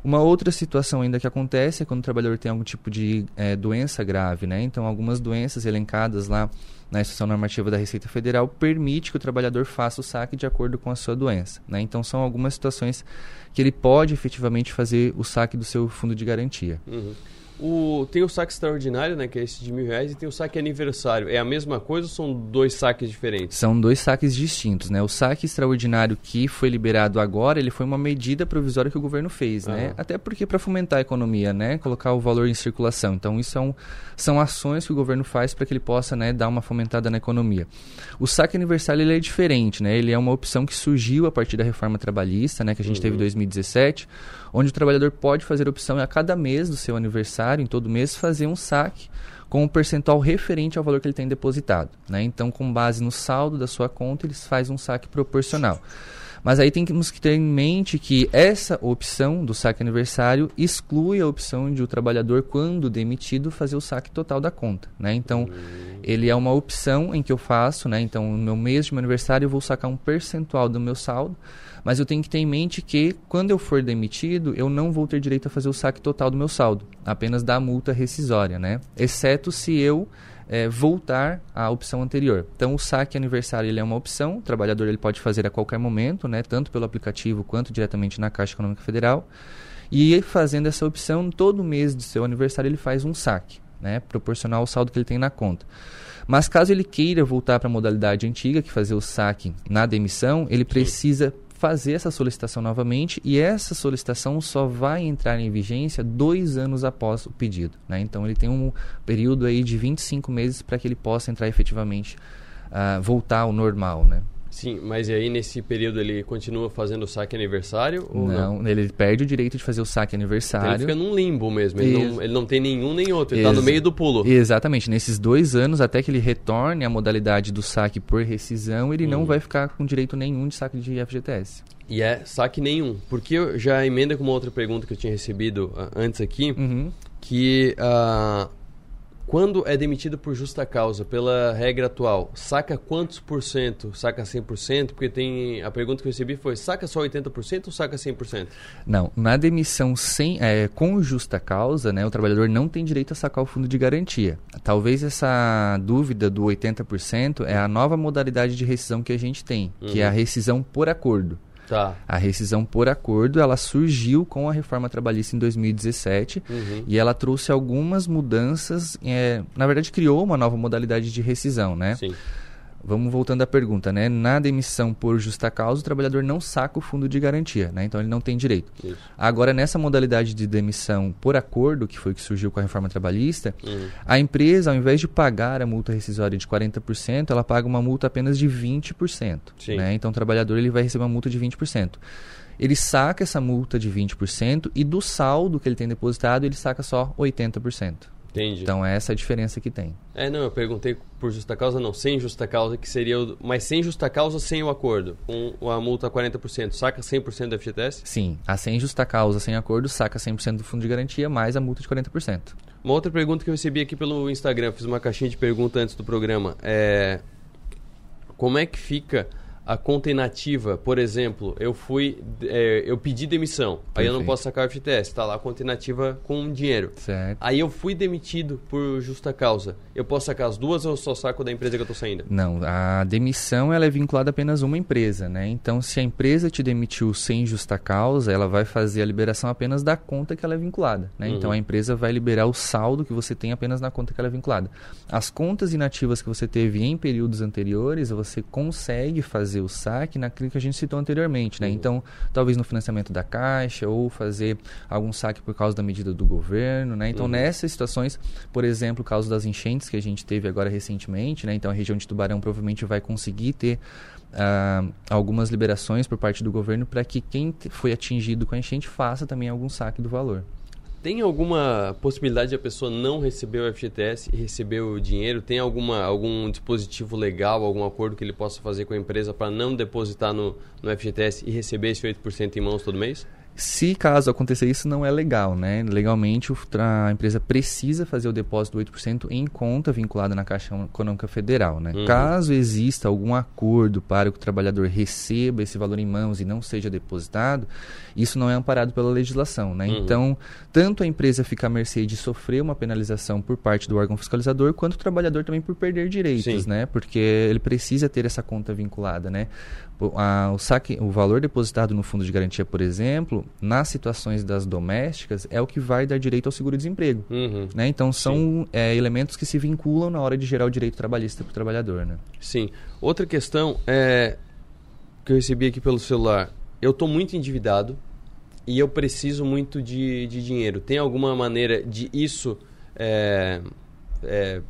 Uma outra situação ainda que acontece é quando o trabalhador tem algum tipo de eh, doença grave, né? Então, algumas doenças elencadas lá na instrução normativa da Receita Federal permite que o trabalhador faça o saque de acordo com a sua doença, né? Então, são algumas situações que ele pode efetivamente fazer o saque do seu fundo de garantia. Uhum. O, tem o saque extraordinário, né, que é esse de mil reais, e tem o saque aniversário. É a mesma coisa ou são dois saques diferentes? São dois saques distintos, né? O saque extraordinário que foi liberado agora, ele foi uma medida provisória que o governo fez, né? Até porque para fomentar a economia, né? Colocar o valor em circulação. Então, isso é um, são ações que o governo faz para que ele possa, né, dar uma fomentada na economia. O saque aniversário ele é diferente, né? Ele é uma opção que surgiu a partir da reforma trabalhista, né, que a gente teve em 2017, onde o trabalhador pode fazer opção a cada mês do seu aniversário, em todo mês, fazer um saque com um percentual referente ao valor que ele tem depositado. Né? Então, com base no saldo da sua conta, eles fazem um saque proporcional. Mas aí temos que ter em mente que essa opção do saque aniversário exclui a opção de o trabalhador, quando demitido, fazer o saque total da conta. Né? Então, ele é uma opção em que eu faço, né? então no meu mês de meu aniversário eu vou sacar um percentual do meu saldo, mas eu tenho que ter em mente que quando eu for demitido, eu não vou ter direito a fazer o saque total do meu saldo, apenas da multa rescisória, né? exceto se eu é, voltar à opção anterior. Então, o saque aniversário ele é uma opção, o trabalhador ele pode fazer a qualquer momento, né, tanto pelo aplicativo quanto diretamente na Caixa Econômica Federal. E fazendo essa opção, todo mês do seu aniversário ele faz um saque, né, proporcional ao saldo que ele tem na conta. Mas caso ele queira voltar para a modalidade antiga, que fazer o saque na demissão, ele precisa fazer essa solicitação novamente e essa solicitação só vai entrar em vigência dois anos após o pedido. Né? Então ele tem um período aí de 25 meses para que ele possa entrar efetivamente, uh, voltar ao normal. Né? Sim, mas e aí nesse período ele continua fazendo o saque aniversário? Ou não, não? ele perde o direito de fazer o saque aniversário. Então ele fica num limbo mesmo, ele, não, ele não, tem nenhum nem outro, ele está no meio do pulo. Exatamente, nesses dois anos, até que ele retorne à modalidade do saque por rescisão, ele não uhum. vai ficar com direito nenhum de saque de FGTS. E é saque nenhum, porque já emenda com uma outra pergunta que eu tinha recebido uh, antes aqui, uhum. que... Uh, quando é demitido por justa causa, pela regra atual, saca quantos por cento? Saca 100%? Porque tem a pergunta que eu recebi foi, saca só 80% ou saca 100%? Não, na demissão sem, é, com justa causa, né, o trabalhador não tem direito a sacar o fundo de garantia. Talvez essa dúvida do 80% é a nova modalidade de rescisão que a gente tem, uhum. que é a uhum. rescisão por acordo. Tá. A rescisão por acordo, ela surgiu com a reforma trabalhista em 2017 uhum. e ela trouxe algumas mudanças, é, na verdade criou uma nova modalidade de rescisão, né? Sim. Vamos voltando à pergunta, né? Na demissão por justa causa, o trabalhador não saca o fundo de garantia, né? Então ele não tem direito. Isso. Agora, nessa modalidade de demissão por acordo, que foi que surgiu com a reforma trabalhista, uhum. a empresa, ao invés de pagar a multa rescisória de 40%, ela paga uma multa apenas de 20%. Sim. Né? Então o trabalhador ele vai receber uma multa de 20%. Ele saca essa multa de 20% e do saldo que ele tem depositado, ele saca só 80%. Entendi. Então essa é a diferença que tem. É, não, eu perguntei por justa causa, não, sem justa causa, que seria o, mas sem justa causa, sem o acordo, com a multa 40%, saca 100% do FGTS? Sim, a sem justa causa, sem acordo, saca 100% do fundo de garantia, mais a multa de 40%. Uma outra pergunta que eu recebi aqui pelo Instagram, fiz uma caixinha de pergunta antes do programa, é como é que fica a conta inativa, por exemplo, eu fui, é, eu pedi demissão, Perfeito. aí eu não posso sacar o FTS, está lá a conta inativa com dinheiro. Certo. Aí eu fui demitido por justa causa. Eu posso sacar as duas ou só saco da empresa que eu estou saindo? Não, a demissão ela é vinculada apenas a uma empresa, né? Então, se a empresa te demitiu sem justa causa, ela vai fazer a liberação apenas da conta que ela é vinculada, né? Uhum. Então, a empresa vai liberar o saldo que você tem apenas na conta que ela é vinculada. As contas inativas que você teve em períodos anteriores, você consegue fazer fazer o saque naquilo que a gente citou anteriormente, né? Uhum. Então, talvez no financiamento da Caixa ou fazer algum saque por causa da medida do governo, né? Então, uhum. nessas situações, por exemplo, o caso das enchentes que a gente teve agora recentemente, né? Então, a região de Tubarão provavelmente vai conseguir ter uh, algumas liberações por parte do governo para que quem foi atingido com a enchente faça também algum saque do valor. Tem alguma possibilidade de a pessoa não receber o FGTS e receber o dinheiro? Tem alguma, algum dispositivo legal, algum acordo que ele possa fazer com a empresa para não depositar no, no FGTS e receber esse 8% em mãos todo mês? Se caso acontecer isso, não é legal, né? Legalmente, a empresa precisa fazer o depósito do 8% em conta vinculada na Caixa Econômica Federal, né? Uhum. Caso exista algum acordo para que o trabalhador receba esse valor em mãos e não seja depositado, isso não é amparado pela legislação, né? Uhum. Então, tanto a empresa fica à mercê de sofrer uma penalização por parte do órgão fiscalizador, quanto o trabalhador também por perder direitos, Sim. né? Porque ele precisa ter essa conta vinculada, né? A, o, saque, o valor depositado no fundo de garantia, por exemplo, nas situações das domésticas, é o que vai dar direito ao seguro-desemprego. Uhum. Né? Então, são é, elementos que se vinculam na hora de gerar o direito trabalhista para o trabalhador. Né? Sim. Outra questão é que eu recebi aqui pelo celular. Eu estou muito endividado e eu preciso muito de, de dinheiro. Tem alguma maneira de isso é, é,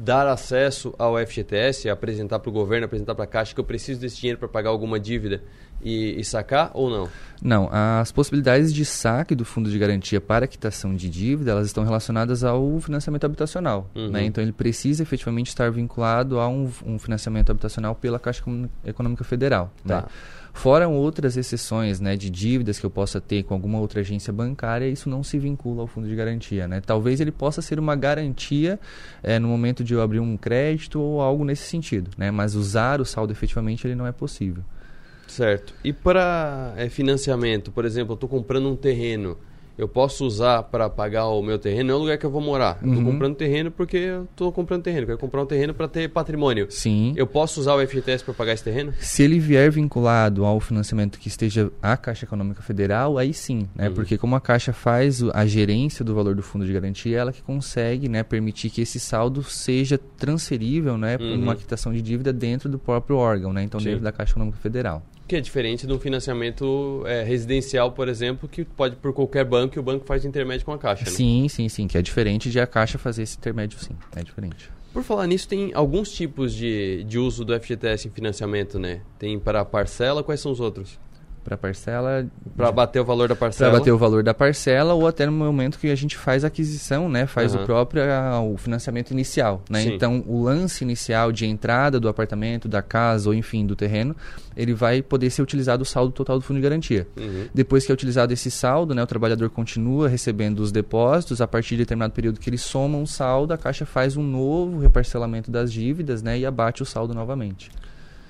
dar acesso ao FGTS, apresentar para o governo, apresentar para a Caixa que eu preciso desse dinheiro para pagar alguma dívida e, e, sacar ou não? Não, as possibilidades de saque do fundo de garantia para quitação de dívida, elas estão relacionadas ao financiamento habitacional. Uhum. Né? Então ele precisa efetivamente estar vinculado a um, um financiamento habitacional pela Caixa Econômica Federal. Tá. Né? Fora outras exceções né, de dívidas que eu possa ter com alguma outra agência bancária, isso não se vincula ao fundo de garantia. Né? Talvez ele possa ser uma garantia é, no momento de eu abrir um crédito ou algo nesse sentido, né? mas usar o saldo efetivamente ele não é possível. Certo. E para é, financiamento, por exemplo, eu estou comprando um terreno eu posso usar para pagar o meu terreno, não é o lugar que eu vou morar. Eu estou Uhum. comprando terreno porque eu estou comprando terreno. Eu quero comprar um terreno para ter patrimônio. Sim. Eu posso usar o FGTS para pagar esse terreno? Se ele vier vinculado ao financiamento que esteja a Caixa Econômica Federal, aí sim, né? Uhum. Porque como a Caixa faz a gerência do valor do fundo de garantia, ela que consegue, né, permitir que esse saldo seja transferível, né, para Uhum. uma quitação de dívida dentro do próprio órgão, né? Então Sim. dentro da Caixa Econômica Federal. Que é diferente de um financiamento é, residencial, por exemplo, que pode por qualquer banco e o banco faz intermédio com a Caixa. Né? Sim, sim, sim, que é diferente de a Caixa fazer esse intermédio, sim, é diferente. Por falar nisso, tem alguns tipos de, de uso do FGTS em financiamento, né? Tem para parcela, quais são os outros? Para parcela para bater o valor da parcela para bater o valor da parcela ou até no momento que a gente faz a aquisição né faz uhum. o próprio o financiamento inicial né Sim. então o lance inicial de entrada do apartamento da casa ou enfim do terreno ele vai poder ser utilizado o saldo total do fundo de garantia uhum. depois que é utilizado esse saldo né o trabalhador continua recebendo os depósitos a partir de determinado período que ele soma um saldo a caixa faz um novo reparcelamento das dívidas né e abate o saldo novamente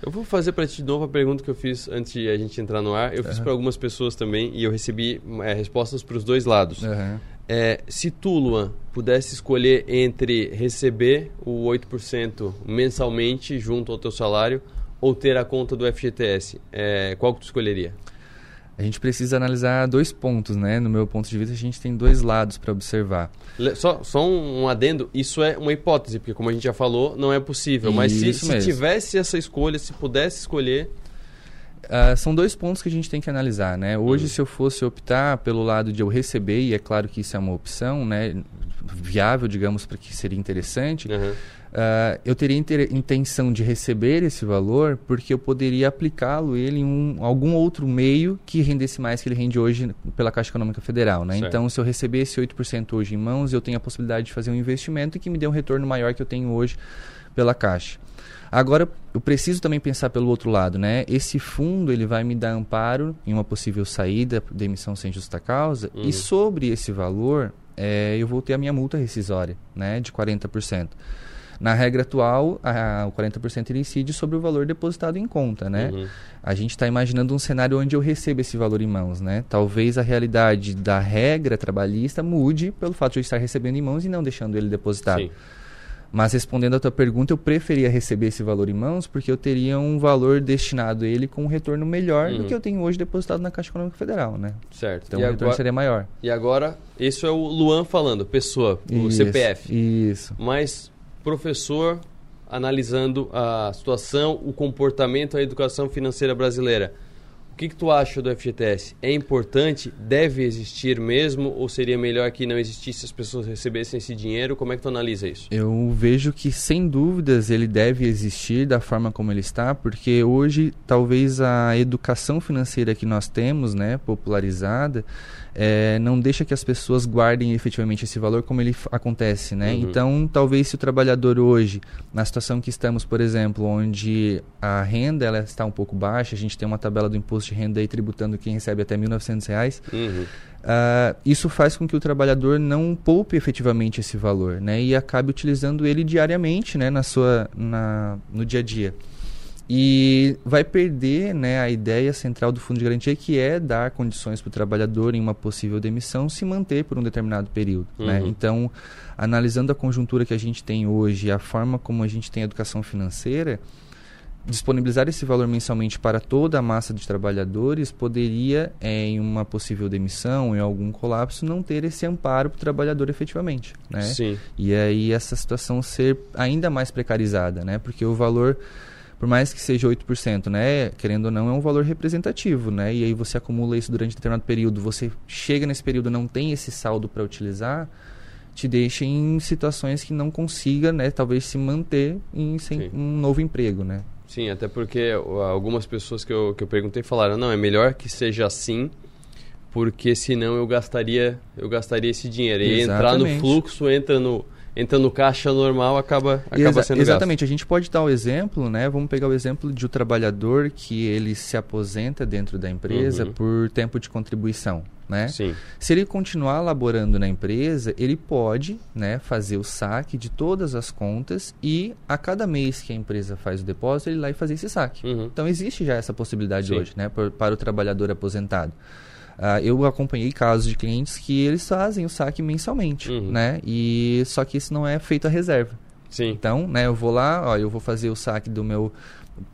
eu vou fazer para ti de novo a pergunta que eu fiz antes de a gente entrar no ar. Eu uhum. fiz para algumas pessoas também e eu recebi é, respostas para os dois lados. Uhum. É, se tu, Luan, pudesse escolher entre receber o 8% mensalmente junto ao teu salário ou ter a conta do FGTS, é, qual que tu escolheria? A gente precisa analisar dois pontos, né? No meu ponto de vista, a gente tem dois lados para observar. Só, só um, adendo, isso é uma hipótese, porque como a gente já falou, não é possível. Mas se, se tivesse essa escolha, se pudesse escolher... Uh, são dois pontos que a gente tem que analisar, né? Hoje, hum. se eu fosse optar pelo lado de eu receber, e é claro que isso é uma opção, né? Viável, digamos, para que seria interessante... Uhum Uh, eu teria intenção de receber esse valor porque eu poderia aplicá-lo ele em um, algum outro meio que rendesse mais que ele rende hoje pela Caixa Econômica Federal. Né? Então, se eu receber esse 8% hoje em mãos, eu tenho a possibilidade de fazer um investimento que me dê um retorno maior que eu tenho hoje pela Caixa. Agora, eu preciso também pensar pelo outro lado, né? Esse fundo ele vai me dar amparo em uma possível saída de emissão sem justa causa uhum. e sobre esse valor é, eu vou ter a minha multa rescisória, né? De 40%. Na regra atual, a, o 40% ele incide sobre o valor depositado em conta, né? Uhum. A gente está imaginando um cenário onde eu recebo esse valor em mãos, né? Talvez a realidade da regra trabalhista mude pelo fato de eu estar recebendo em mãos e não deixando ele depositado. Sim. Mas respondendo a tua pergunta, eu preferia receber esse valor em mãos porque eu teria um valor destinado a ele com um retorno melhor uhum. do que eu tenho hoje depositado na Caixa Econômica Federal, né? Certo. Então e o agora, retorno seria maior. E agora, isso é o Luan falando, pessoa, o isso, CPF. Isso. Mas professor analisando a situação, o comportamento, a educação financeira brasileira. Que, que tu acha do FGTS? É importante? Deve existir mesmo? Ou seria melhor que não existisse as pessoas recebessem esse dinheiro? Como é que tu analisa isso? Eu vejo que, sem dúvidas, ele deve existir da forma como ele está, porque hoje, talvez a educação financeira que nós temos, né, popularizada, é, não deixa que as pessoas guardem efetivamente esse valor como ele acontece, né? Uhum. Então, talvez se o trabalhador hoje, na situação que estamos, por exemplo, onde a renda ela está um pouco baixa, a gente tem uma tabela do imposto de renda aí tributando quem recebe até R$ 1.900, uhum. Uh, isso faz com que o trabalhador não poupe efetivamente esse valor, né? E acabe utilizando ele diariamente, né? Na sua, na, no dia a dia. E vai perder né, a ideia central do fundo de garantia, que é dar condições para o trabalhador, em uma possível demissão, se manter por um determinado período. Né? Uhum. Né? Então, analisando a conjuntura que a gente tem hoje, a forma como a gente tem a educação financeira, disponibilizar esse valor mensalmente para toda a massa de trabalhadores poderia, é, em uma possível demissão, em algum colapso, não ter esse amparo para o trabalhador efetivamente. Né? Sim. E aí essa situação ser ainda mais precarizada, né? porque o valor por mais que seja 8%, né, querendo ou não, é um valor representativo, né? E aí você acumula isso durante um determinado período, você chega nesse período não tem esse saldo para utilizar, te deixa em situações que não consiga, né, talvez se manter em sem um novo emprego, né? Sim, até porque algumas pessoas que eu, que eu perguntei falaram, não, é melhor que seja assim, porque senão eu gastaria, eu gastaria esse dinheiro. E entrar no fluxo, entra no entra no caixa normal, acaba, acaba Exa sendo Exatamente. Gasto. A gente pode dar o exemplo, né? Vamos pegar o exemplo de um trabalhador que ele se aposenta dentro da empresa uhum. por tempo de contribuição. Né? Sim. Se ele continuar laborando na empresa, ele pode né, fazer o saque de todas as contas e a cada mês que a empresa faz o depósito, ele e fazer esse saque. Uhum. Então existe já essa possibilidade Sim. hoje né, para, para o trabalhador aposentado. Uh, eu acompanhei casos de clientes que eles fazem o saque mensalmente, uhum. né? E só que isso não é feito a reserva. Sim. Então, né, eu vou lá, ó, eu vou fazer o saque do meu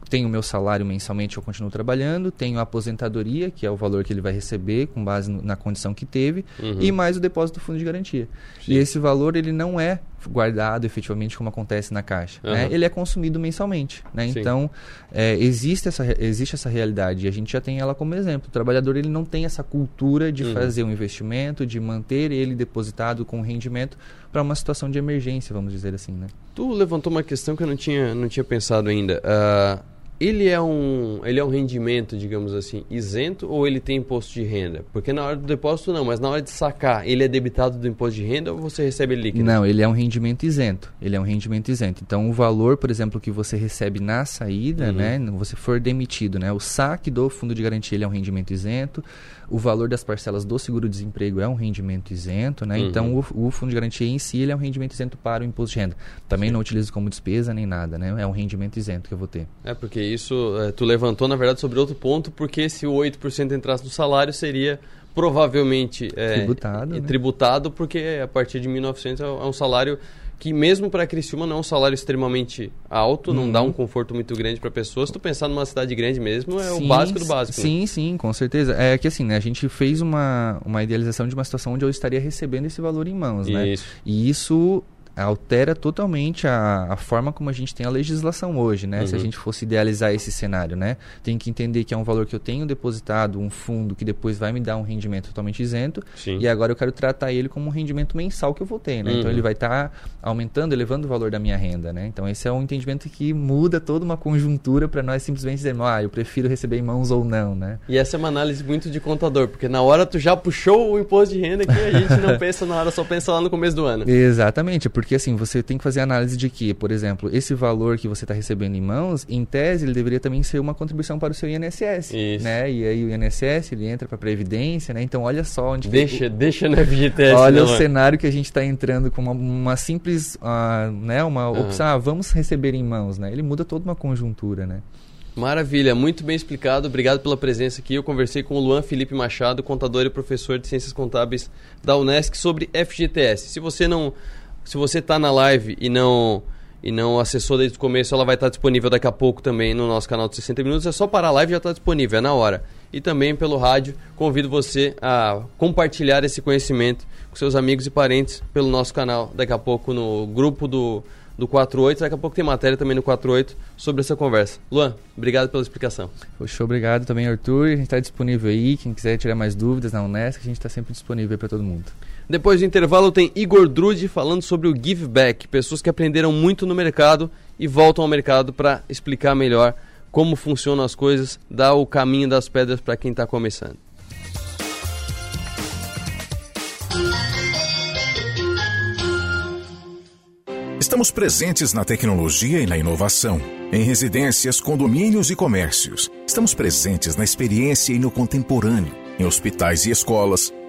tenho o meu salário mensalmente, eu continuo trabalhando, tenho a aposentadoria, que é o valor que ele vai receber com base no, na condição que teve, Uhum. e mais o depósito do fundo de garantia. E esse valor ele não é guardado efetivamente como acontece na caixa. né? Aham. Ele é consumido mensalmente. Né? Sim. Então, é, existe, essa, existe essa realidade e a gente já tem ela como exemplo. O trabalhador ele não tem essa cultura de Uhum. fazer um investimento, de manter ele depositado com rendimento para uma situação de emergência, vamos dizer assim. Né? Tu levantou uma questão que eu não tinha, não tinha pensado ainda. Ah, ele é um ele é um rendimento, digamos assim, isento ou ele tem imposto de renda? Porque na hora do depósito não, mas na hora de sacar, ele é debitado do imposto de renda ou você recebe líquido? Não, ele é um rendimento isento. Ele é um rendimento isento. Então, o valor, por exemplo, que você recebe na saída, Uhum. né, você for demitido, né, o saque do fundo de garantia ele é um rendimento isento. O valor das parcelas do seguro-desemprego é um rendimento isento, né? Uhum. Então, o, o fundo de garantia em si ele é um rendimento isento para o imposto de renda. Também não utilizo como despesa nem nada, né? É um rendimento isento que eu vou ter. É porque isso eh, tu levantou na verdade sobre outro ponto, porque se o 8% entrasse no salário seria provavelmente eh, Tributado, eh, né? tributado, porque a partir de 1900 é um salário que mesmo para Criciúma não é um salário extremamente alto, não Uhum. dá um conforto muito grande para pessoas. Se tu pensar numa cidade grande mesmo, é o Sim, básico do básico. né? Sim, sim, com certeza. É que assim, né, a gente fez uma, uma idealização de uma situação onde eu estaria recebendo esse valor em mãos, né? Isso. E isso altera totalmente a, a forma como a gente tem a legislação hoje, né? Se a Uhum. gente fosse idealizar esse cenário, né? Tem que entender que é um valor que eu tenho depositado, um fundo que depois vai me dar um rendimento totalmente isento, Sim. e agora eu quero tratar ele como um rendimento mensal que eu vou ter, né? Então Uhum. ele vai estar aumentando, elevando o valor da minha renda, né? Então esse é um entendimento que muda toda uma conjuntura para nós simplesmente dizermos, ah, eu prefiro receber em mãos ou não, né? E essa é uma análise muito de contador, porque na hora tu já puxou o imposto de renda que a gente não pensa na hora, só pensa lá no começo do ano. Exatamente, porque assim, você tem que fazer análise de que, por exemplo, esse valor que você está recebendo em mãos, em tese, ele deveria também ser uma contribuição para o seu INSS, Isso. né? E aí o INSS, ele entra para a Previdência, né? Então olha só onde... que- Deixa, deixa no FGTS. Olha não, o é? cenário que a gente está entrando com uma, uma simples, ah, né? Uma opção, ah, vamos receber em mãos, né? Ele muda toda uma conjuntura, né? Maravilha, muito bem explicado. Obrigado pela presença aqui. Eu conversei com o Luan Felipe Machado, contador e professor de Ciências Contábeis da Unesc sobre FGTS. Se você não, se você está na live e não e não acessou desde o começo, ela vai estar disponível daqui a pouco também no nosso canal de 60 minutos. É só parar a live já está disponível, é na hora. E também pelo rádio, convido você a compartilhar esse conhecimento com seus amigos e parentes pelo nosso canal daqui a pouco no grupo do do 48. Daqui a pouco tem matéria também no 48 sobre essa conversa. Luan, obrigado pela explicação. Poxa, obrigado também, Arthur. A gente está disponível aí. Quem quiser tirar mais dúvidas na Unesc, a gente está sempre disponível para todo mundo. Depois do intervalo tem Igor Drude falando sobre o give back, pessoas que aprenderam muito no mercado e voltam ao mercado para explicar melhor como funcionam as coisas, dar o caminho das pedras para quem está começando. Estamos presentes na tecnologia e na inovação. Em residências, condomínios e comércios. Estamos presentes na experiência e no contemporâneo. Em hospitais e escolas.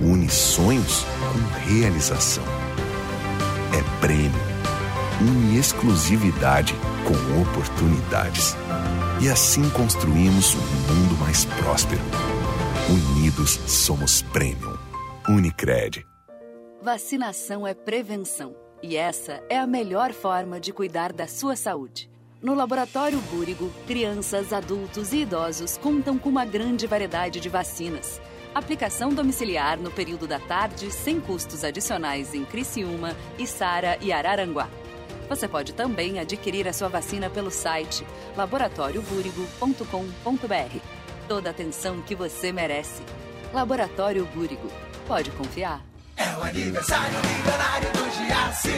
une sonhos com realização. É prêmio, une exclusividade com oportunidades. E assim construímos um mundo mais próspero. Unidos somos Premium. Unicred. Vacinação é prevenção. E essa é a melhor forma de cuidar da sua saúde. No Laboratório Búrigo, crianças, adultos e idosos contam com uma grande variedade de vacinas aplicação domiciliar no período da tarde sem custos adicionais em Criciúma, Içara e Araranguá. Você pode também adquirir a sua vacina pelo site laboratóriobúrigo.com.br. Toda a atenção que você merece. Laboratório Búrigo. Pode confiar. É o aniversário milionário do Giasse.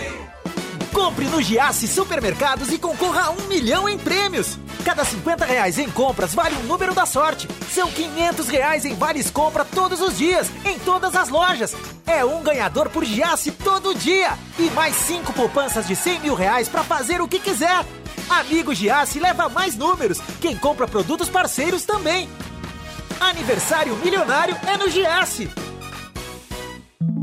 Compre Compre no Giasse Supermercados e concorra a um milhão em prêmios. Cada 50 reais em compras vale um número da sorte. São 500 reais em vales compra todos os dias, em todas as lojas. É um ganhador por Giasse todo dia. E mais cinco poupanças de 100 mil reais para fazer o que quiser. Amigo Giasse leva mais números. Quem compra produtos parceiros também. Aniversário milionário é no Giasse.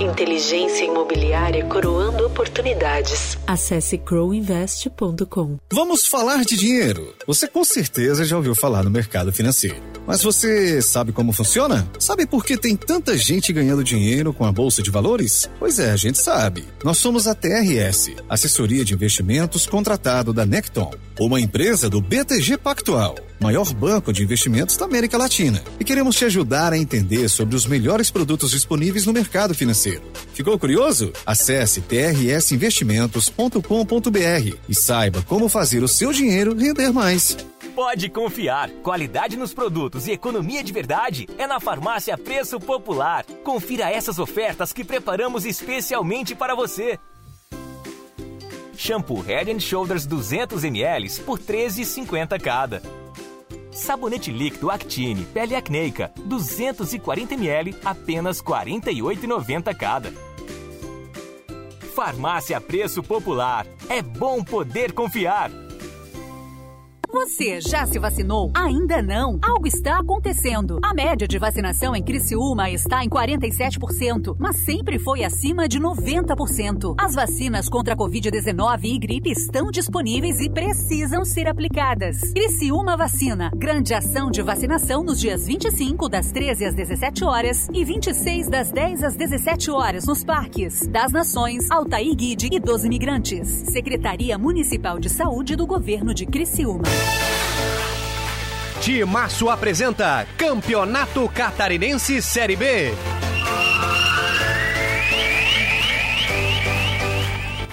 Inteligência imobiliária coroando oportunidades. Acesse crowinvest.com. Vamos falar de dinheiro. Você com certeza já ouviu falar no mercado financeiro. Mas você sabe como funciona? Sabe por que tem tanta gente ganhando dinheiro com a bolsa de valores? Pois é, a gente sabe. Nós somos a TRS, assessoria de investimentos contratado da Necton, uma empresa do BTG Pactual, maior banco de investimentos da América Latina. E queremos te ajudar a entender sobre os melhores produtos disponíveis no mercado financeiro. Ficou curioso? Acesse trsinvestimentos.com.br e saiba como fazer o seu dinheiro render mais. Pode confiar. Qualidade nos produtos e economia de verdade é na Farmácia Preço Popular. Confira essas ofertas que preparamos especialmente para você. Shampoo Head Shoulders 200 ml por 13,50 cada. Sabonete líquido Actine Pele Acneica 240 ml apenas 48,90 cada. Farmácia Preço Popular. É bom poder confiar. Você já se vacinou? Ainda não? Algo está acontecendo. A média de vacinação em Criciúma está em 47%, mas sempre foi acima de 90%. As vacinas contra a Covid-19 e gripe estão disponíveis e precisam ser aplicadas. Criciúma Vacina. Grande ação de vacinação nos dias 25, das 13 às 17 horas e 26, das 10 às 17 horas nos parques das Nações, Altair Guide e dos Imigrantes. Secretaria Municipal de Saúde do Governo de Criciúma. Timaço apresenta Campeonato Catarinense Série B.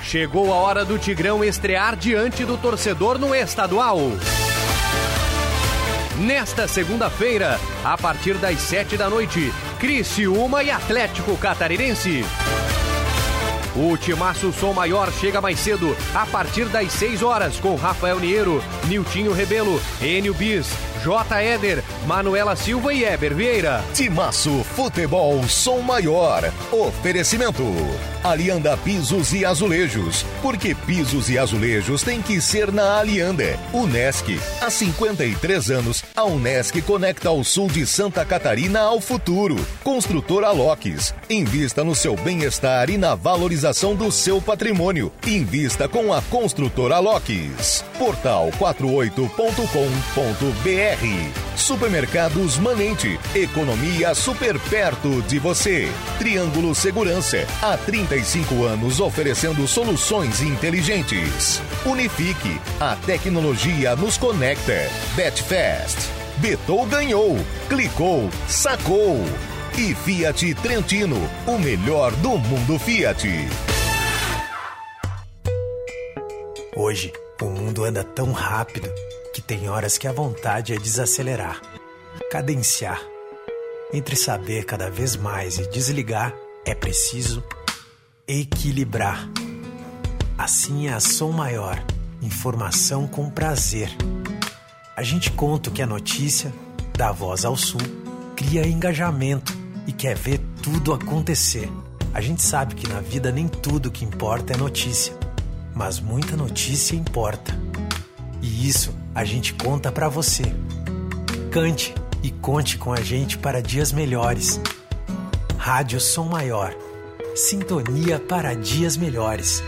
Chegou a hora do Tigrão estrear diante do torcedor no estadual. Nesta segunda-feira, a partir das sete da noite, Criciúma e Atlético Catarinense. O Timaço Som Maior chega mais cedo, a partir das 6 horas, com Rafael Niero, Niltinho Rebelo, Enio Bis, J. Éder, Manuela Silva e Eber Vieira. Timaço Futebol Som Maior. Oferecimento. Alianda Pisos e Azulejos. Porque pisos e azulejos tem que ser na Alianda. Unesc. Há 53 anos, a Unesc conecta o sul de Santa Catarina ao futuro. Construtora Locks. Invista no seu bem-estar e na valorização do seu patrimônio. Invista com a Construtora Locks. Portal 48.com.br Supermercados Manente. Economia super perto de você. Triângulo Segurança. Há 35 anos oferecendo soluções inteligentes. Unifique. A tecnologia nos conecta. Betfast. Betou ganhou. Clicou. Sacou. E Fiat Trentino. O melhor do mundo Fiat. Hoje, o mundo anda tão rápido que tem horas que a vontade é desacelerar, cadenciar. Entre saber cada vez mais e desligar, é preciso equilibrar. Assim é a Som Maior, informação com prazer. A gente conta que é notícia, dá voz ao sul, cria engajamento e quer ver tudo acontecer. A gente sabe que na vida nem tudo que importa é notícia, mas muita notícia importa. E isso a gente conta para você. Cante e conte com a gente para dias melhores. Rádio Som Maior. Sintonia para dias melhores.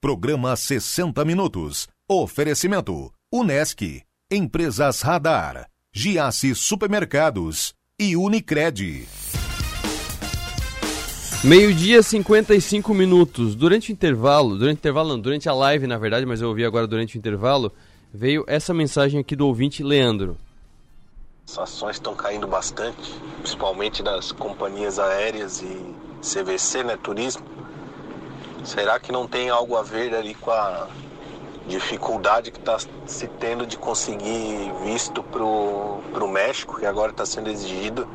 Programa 60 Minutos. Oferecimento. Unesc. Empresas Radar. Giasse Supermercados. E Unicred. Meio-dia, 55 minutos. Durante o intervalo, durante o intervalo não, durante a live, na verdade, mas eu ouvi agora durante o intervalo, veio essa mensagem aqui do ouvinte Leandro. As ações estão caindo bastante, principalmente das companhias aéreas e CVC, né, turismo. Será que não tem algo a ver ali com a dificuldade que está se tendo de conseguir visto para o México, que agora está sendo exigido?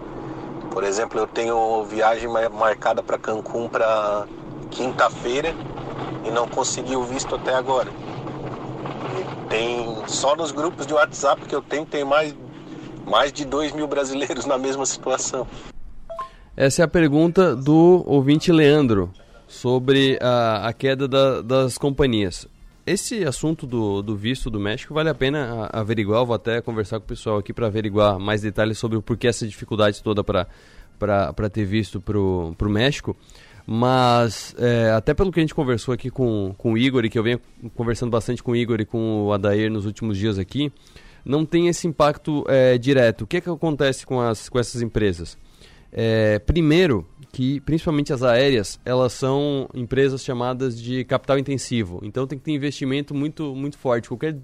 Por exemplo, eu tenho viagem marcada para Cancún para quinta-feira e não consegui o visto até agora. Tem só nos grupos de WhatsApp que eu tenho tem mais mais de 2 mil brasileiros na mesma situação. Essa é a pergunta do ouvinte Leandro sobre a, a queda da, das companhias. Esse assunto do, do visto do México vale a pena averiguar. Eu vou até conversar com o pessoal aqui para averiguar mais detalhes sobre o porquê essa dificuldade toda para ter visto para o México. Mas, é, até pelo que a gente conversou aqui com, com o Igor, e que eu venho conversando bastante com o Igor e com o Adair nos últimos dias aqui, não tem esse impacto é, direto. O que, é que acontece com, as, com essas empresas? É, primeiro, que principalmente as aéreas, elas são empresas chamadas de capital intensivo. Então tem que ter investimento muito, muito forte. Qualquer,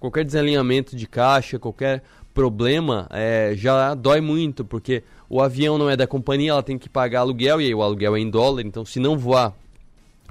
qualquer desalinhamento de caixa, qualquer problema é, já dói muito, porque o avião não é da companhia, ela tem que pagar aluguel, e aí o aluguel é em dólar, então se não voar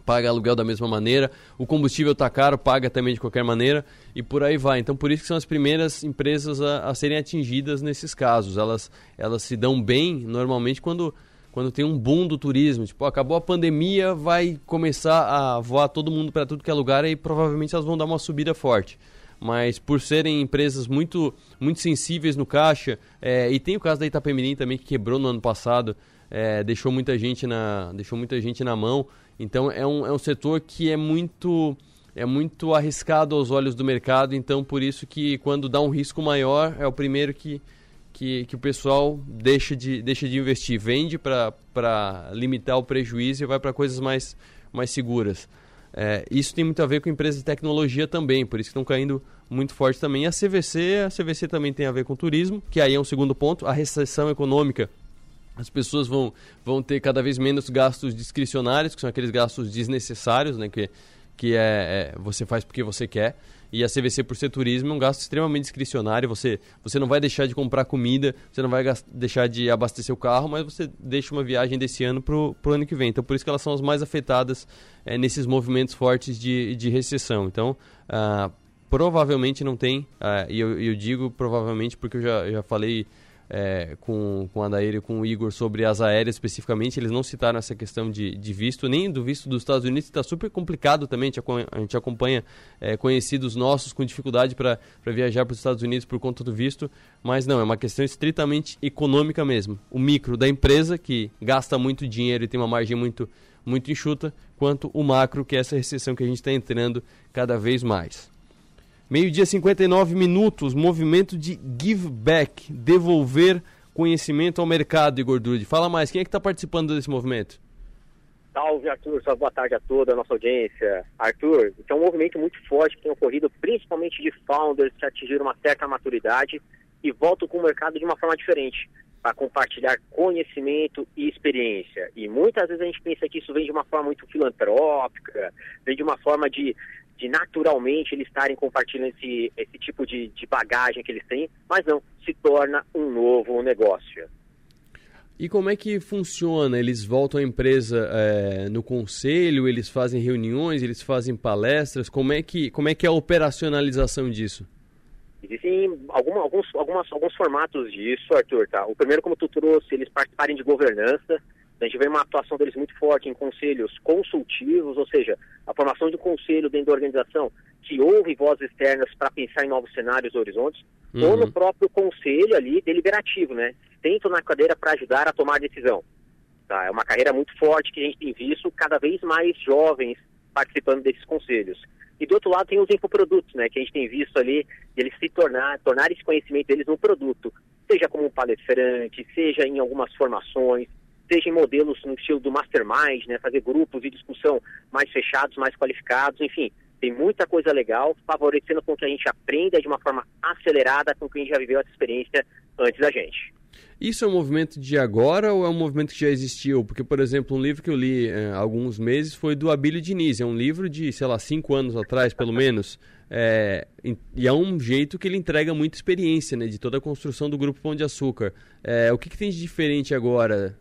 paga aluguel da mesma maneira, o combustível está caro, paga também de qualquer maneira e por aí vai. Então por isso que são as primeiras empresas a, a serem atingidas nesses casos. Elas, elas se dão bem normalmente quando, quando tem um boom do turismo. Tipo, acabou a pandemia, vai começar a voar todo mundo para tudo que é lugar e provavelmente elas vão dar uma subida forte. Mas por serem empresas muito, muito sensíveis no caixa, é, e tem o caso da Itapemirim também que quebrou no ano passado, é, deixou muita gente na deixou muita gente na mão. Então é um, é um setor que é muito é muito arriscado aos olhos do mercado, então por isso que quando dá um risco maior é o primeiro que, que, que o pessoal deixa de, deixa de investir, vende para limitar o prejuízo e vai para coisas mais, mais seguras. É, isso tem muito a ver com empresas de tecnologia também, por isso que estão caindo muito forte também. A CVC, a CVC também tem a ver com turismo, que aí é um segundo ponto. A recessão econômica as pessoas vão, vão ter cada vez menos gastos discricionários, que são aqueles gastos desnecessários, né, que, que é, é, você faz porque você quer. E a CVC, por ser turismo, é um gasto extremamente discricionário. Você, você não vai deixar de comprar comida, você não vai deixar de abastecer o carro, mas você deixa uma viagem desse ano para o ano que vem. Então, por isso que elas são as mais afetadas é, nesses movimentos fortes de, de recessão. Então, ah, provavelmente não tem, ah, e eu, eu digo provavelmente porque eu já, já falei é, com, com a Daíra e com o Igor sobre as aéreas especificamente, eles não citaram essa questão de, de visto, nem do visto dos Estados Unidos, está super complicado também, a gente, a gente acompanha é, conhecidos nossos com dificuldade para viajar para os Estados Unidos por conta do visto, mas não, é uma questão estritamente econômica mesmo. O micro da empresa, que gasta muito dinheiro e tem uma margem muito, muito enxuta, quanto o macro, que é essa recessão que a gente está entrando cada vez mais. Meio-dia 59 minutos, movimento de give back, devolver conhecimento ao mercado, Igor Drude. Fala mais, quem é que está participando desse movimento? Salve, Arthur. Boa tarde a toda a nossa audiência. Arthur, isso é um movimento muito forte que tem ocorrido, principalmente de founders que atingiram uma certa maturidade e voltam com o mercado de uma forma diferente, para compartilhar conhecimento e experiência. E muitas vezes a gente pensa que isso vem de uma forma muito filantrópica, vem de uma forma de de naturalmente eles estarem compartilhando esse, esse tipo de, de bagagem que eles têm, mas não, se torna um novo negócio. E como é que funciona? Eles voltam à empresa é, no conselho, eles fazem reuniões, eles fazem palestras, como é que, como é, que é a operacionalização disso? Existem alguma, alguns, algumas, alguns formatos disso, Arthur, tá? O primeiro, como tu trouxe, eles participarem de governança, a gente vê uma atuação deles muito forte em conselhos consultivos, ou seja, a formação de um conselho dentro da organização que ouve vozes externas para pensar em novos cenários e horizontes, uhum. ou no próprio conselho ali deliberativo, né? Tento na cadeira para ajudar a tomar decisão. Tá? É uma carreira muito forte que a gente tem visto cada vez mais jovens participando desses conselhos. E do outro lado tem os infoprodutos, né, que a gente tem visto ali, eles se tornar, tornar esse conhecimento deles um produto, seja como um palestrante, seja em algumas formações, seja em modelos no estilo do mastermind, né, fazer grupos de discussão mais fechados, mais qualificados, enfim, tem muita coisa legal, favorecendo com que a gente aprenda de uma forma acelerada com quem já viveu essa experiência antes da gente. Isso é um movimento de agora ou é um movimento que já existiu? Porque, por exemplo, um livro que eu li é, há alguns meses foi do Abílio Diniz. É um livro de, sei lá, cinco anos atrás, pelo menos. É, e é um jeito que ele entrega muita experiência, né? De toda a construção do Grupo Pão de Açúcar. É, o que, que tem de diferente agora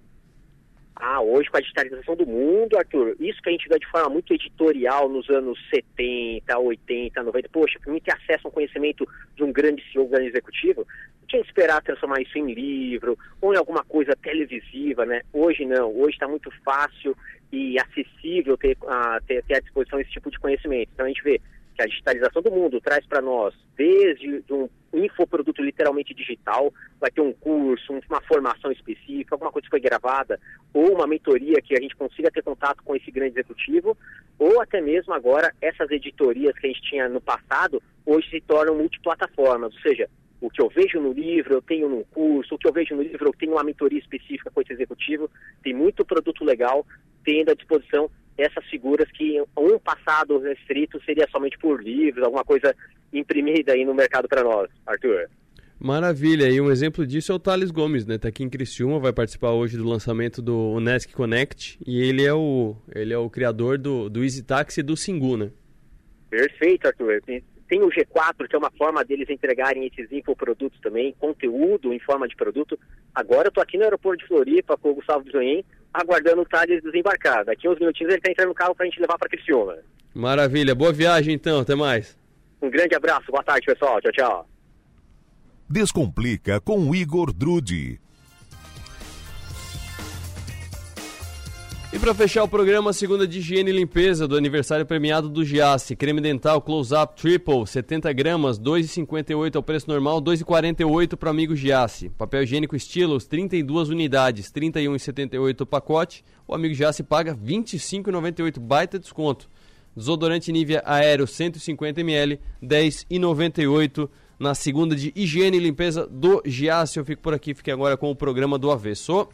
ah, hoje com a digitalização do mundo, Arthur, isso que a gente vê de forma muito editorial nos anos 70, 80, 90, poxa, mim ter acesso a um conhecimento de um grande CEO, um grande executivo, tinha que esperar transformar isso em livro ou em alguma coisa televisiva, né? Hoje não, hoje está muito fácil e acessível ter, a, ter, ter à disposição esse tipo de conhecimento. Então a gente vê que a digitalização do mundo traz para nós, desde um infoproduto literalmente digital, vai ter um curso, uma formação específica, alguma coisa que foi gravada, ou uma mentoria que a gente consiga ter contato com esse grande executivo, ou até mesmo agora essas editorias que a gente tinha no passado, hoje se tornam multiplataformas, ou seja, o que eu vejo no livro, eu tenho num curso, o que eu vejo no livro, eu tenho uma mentoria específica com esse executivo, tem muito produto legal tendo à disposição essas figuras que um passado restrito seria somente por livros, alguma coisa imprimida aí no mercado para nós, Arthur. Maravilha, e um exemplo disso é o Thales Gomes, né? Tá aqui em Criciúma, vai participar hoje do lançamento do Unesc Connect e ele é o, ele é o criador do, do Easy Taxi e do Singu, né? Perfeito, Arthur. Tem o G4, que é uma forma deles entregarem esses infoprodutos também, conteúdo em forma de produto. Agora eu estou aqui no aeroporto de Floripa com o Gustavo Bisoyen, aguardando o Thales desembarcar. Daqui uns minutinhos ele está entrando no carro para a gente levar para Criciúma. Maravilha, boa viagem então, até mais. Um grande abraço, boa tarde pessoal, tchau, tchau. Descomplica com Igor Drude. E para fechar o programa, segunda de higiene e limpeza do aniversário premiado do Giasse. Creme dental Close-Up Triple, 70 gramas, 2,58 ao preço normal, 2,48 para amigo Giasse. Papel higiênico Estilos, 32 unidades, 31,78 o pacote. O amigo Giasse paga 25,98, baita desconto. Desodorante Nivea Aéreo, 150 ml, 10,98 na segunda de higiene e limpeza do Giasse. Eu fico por aqui, fiquei agora com o programa do Avesso.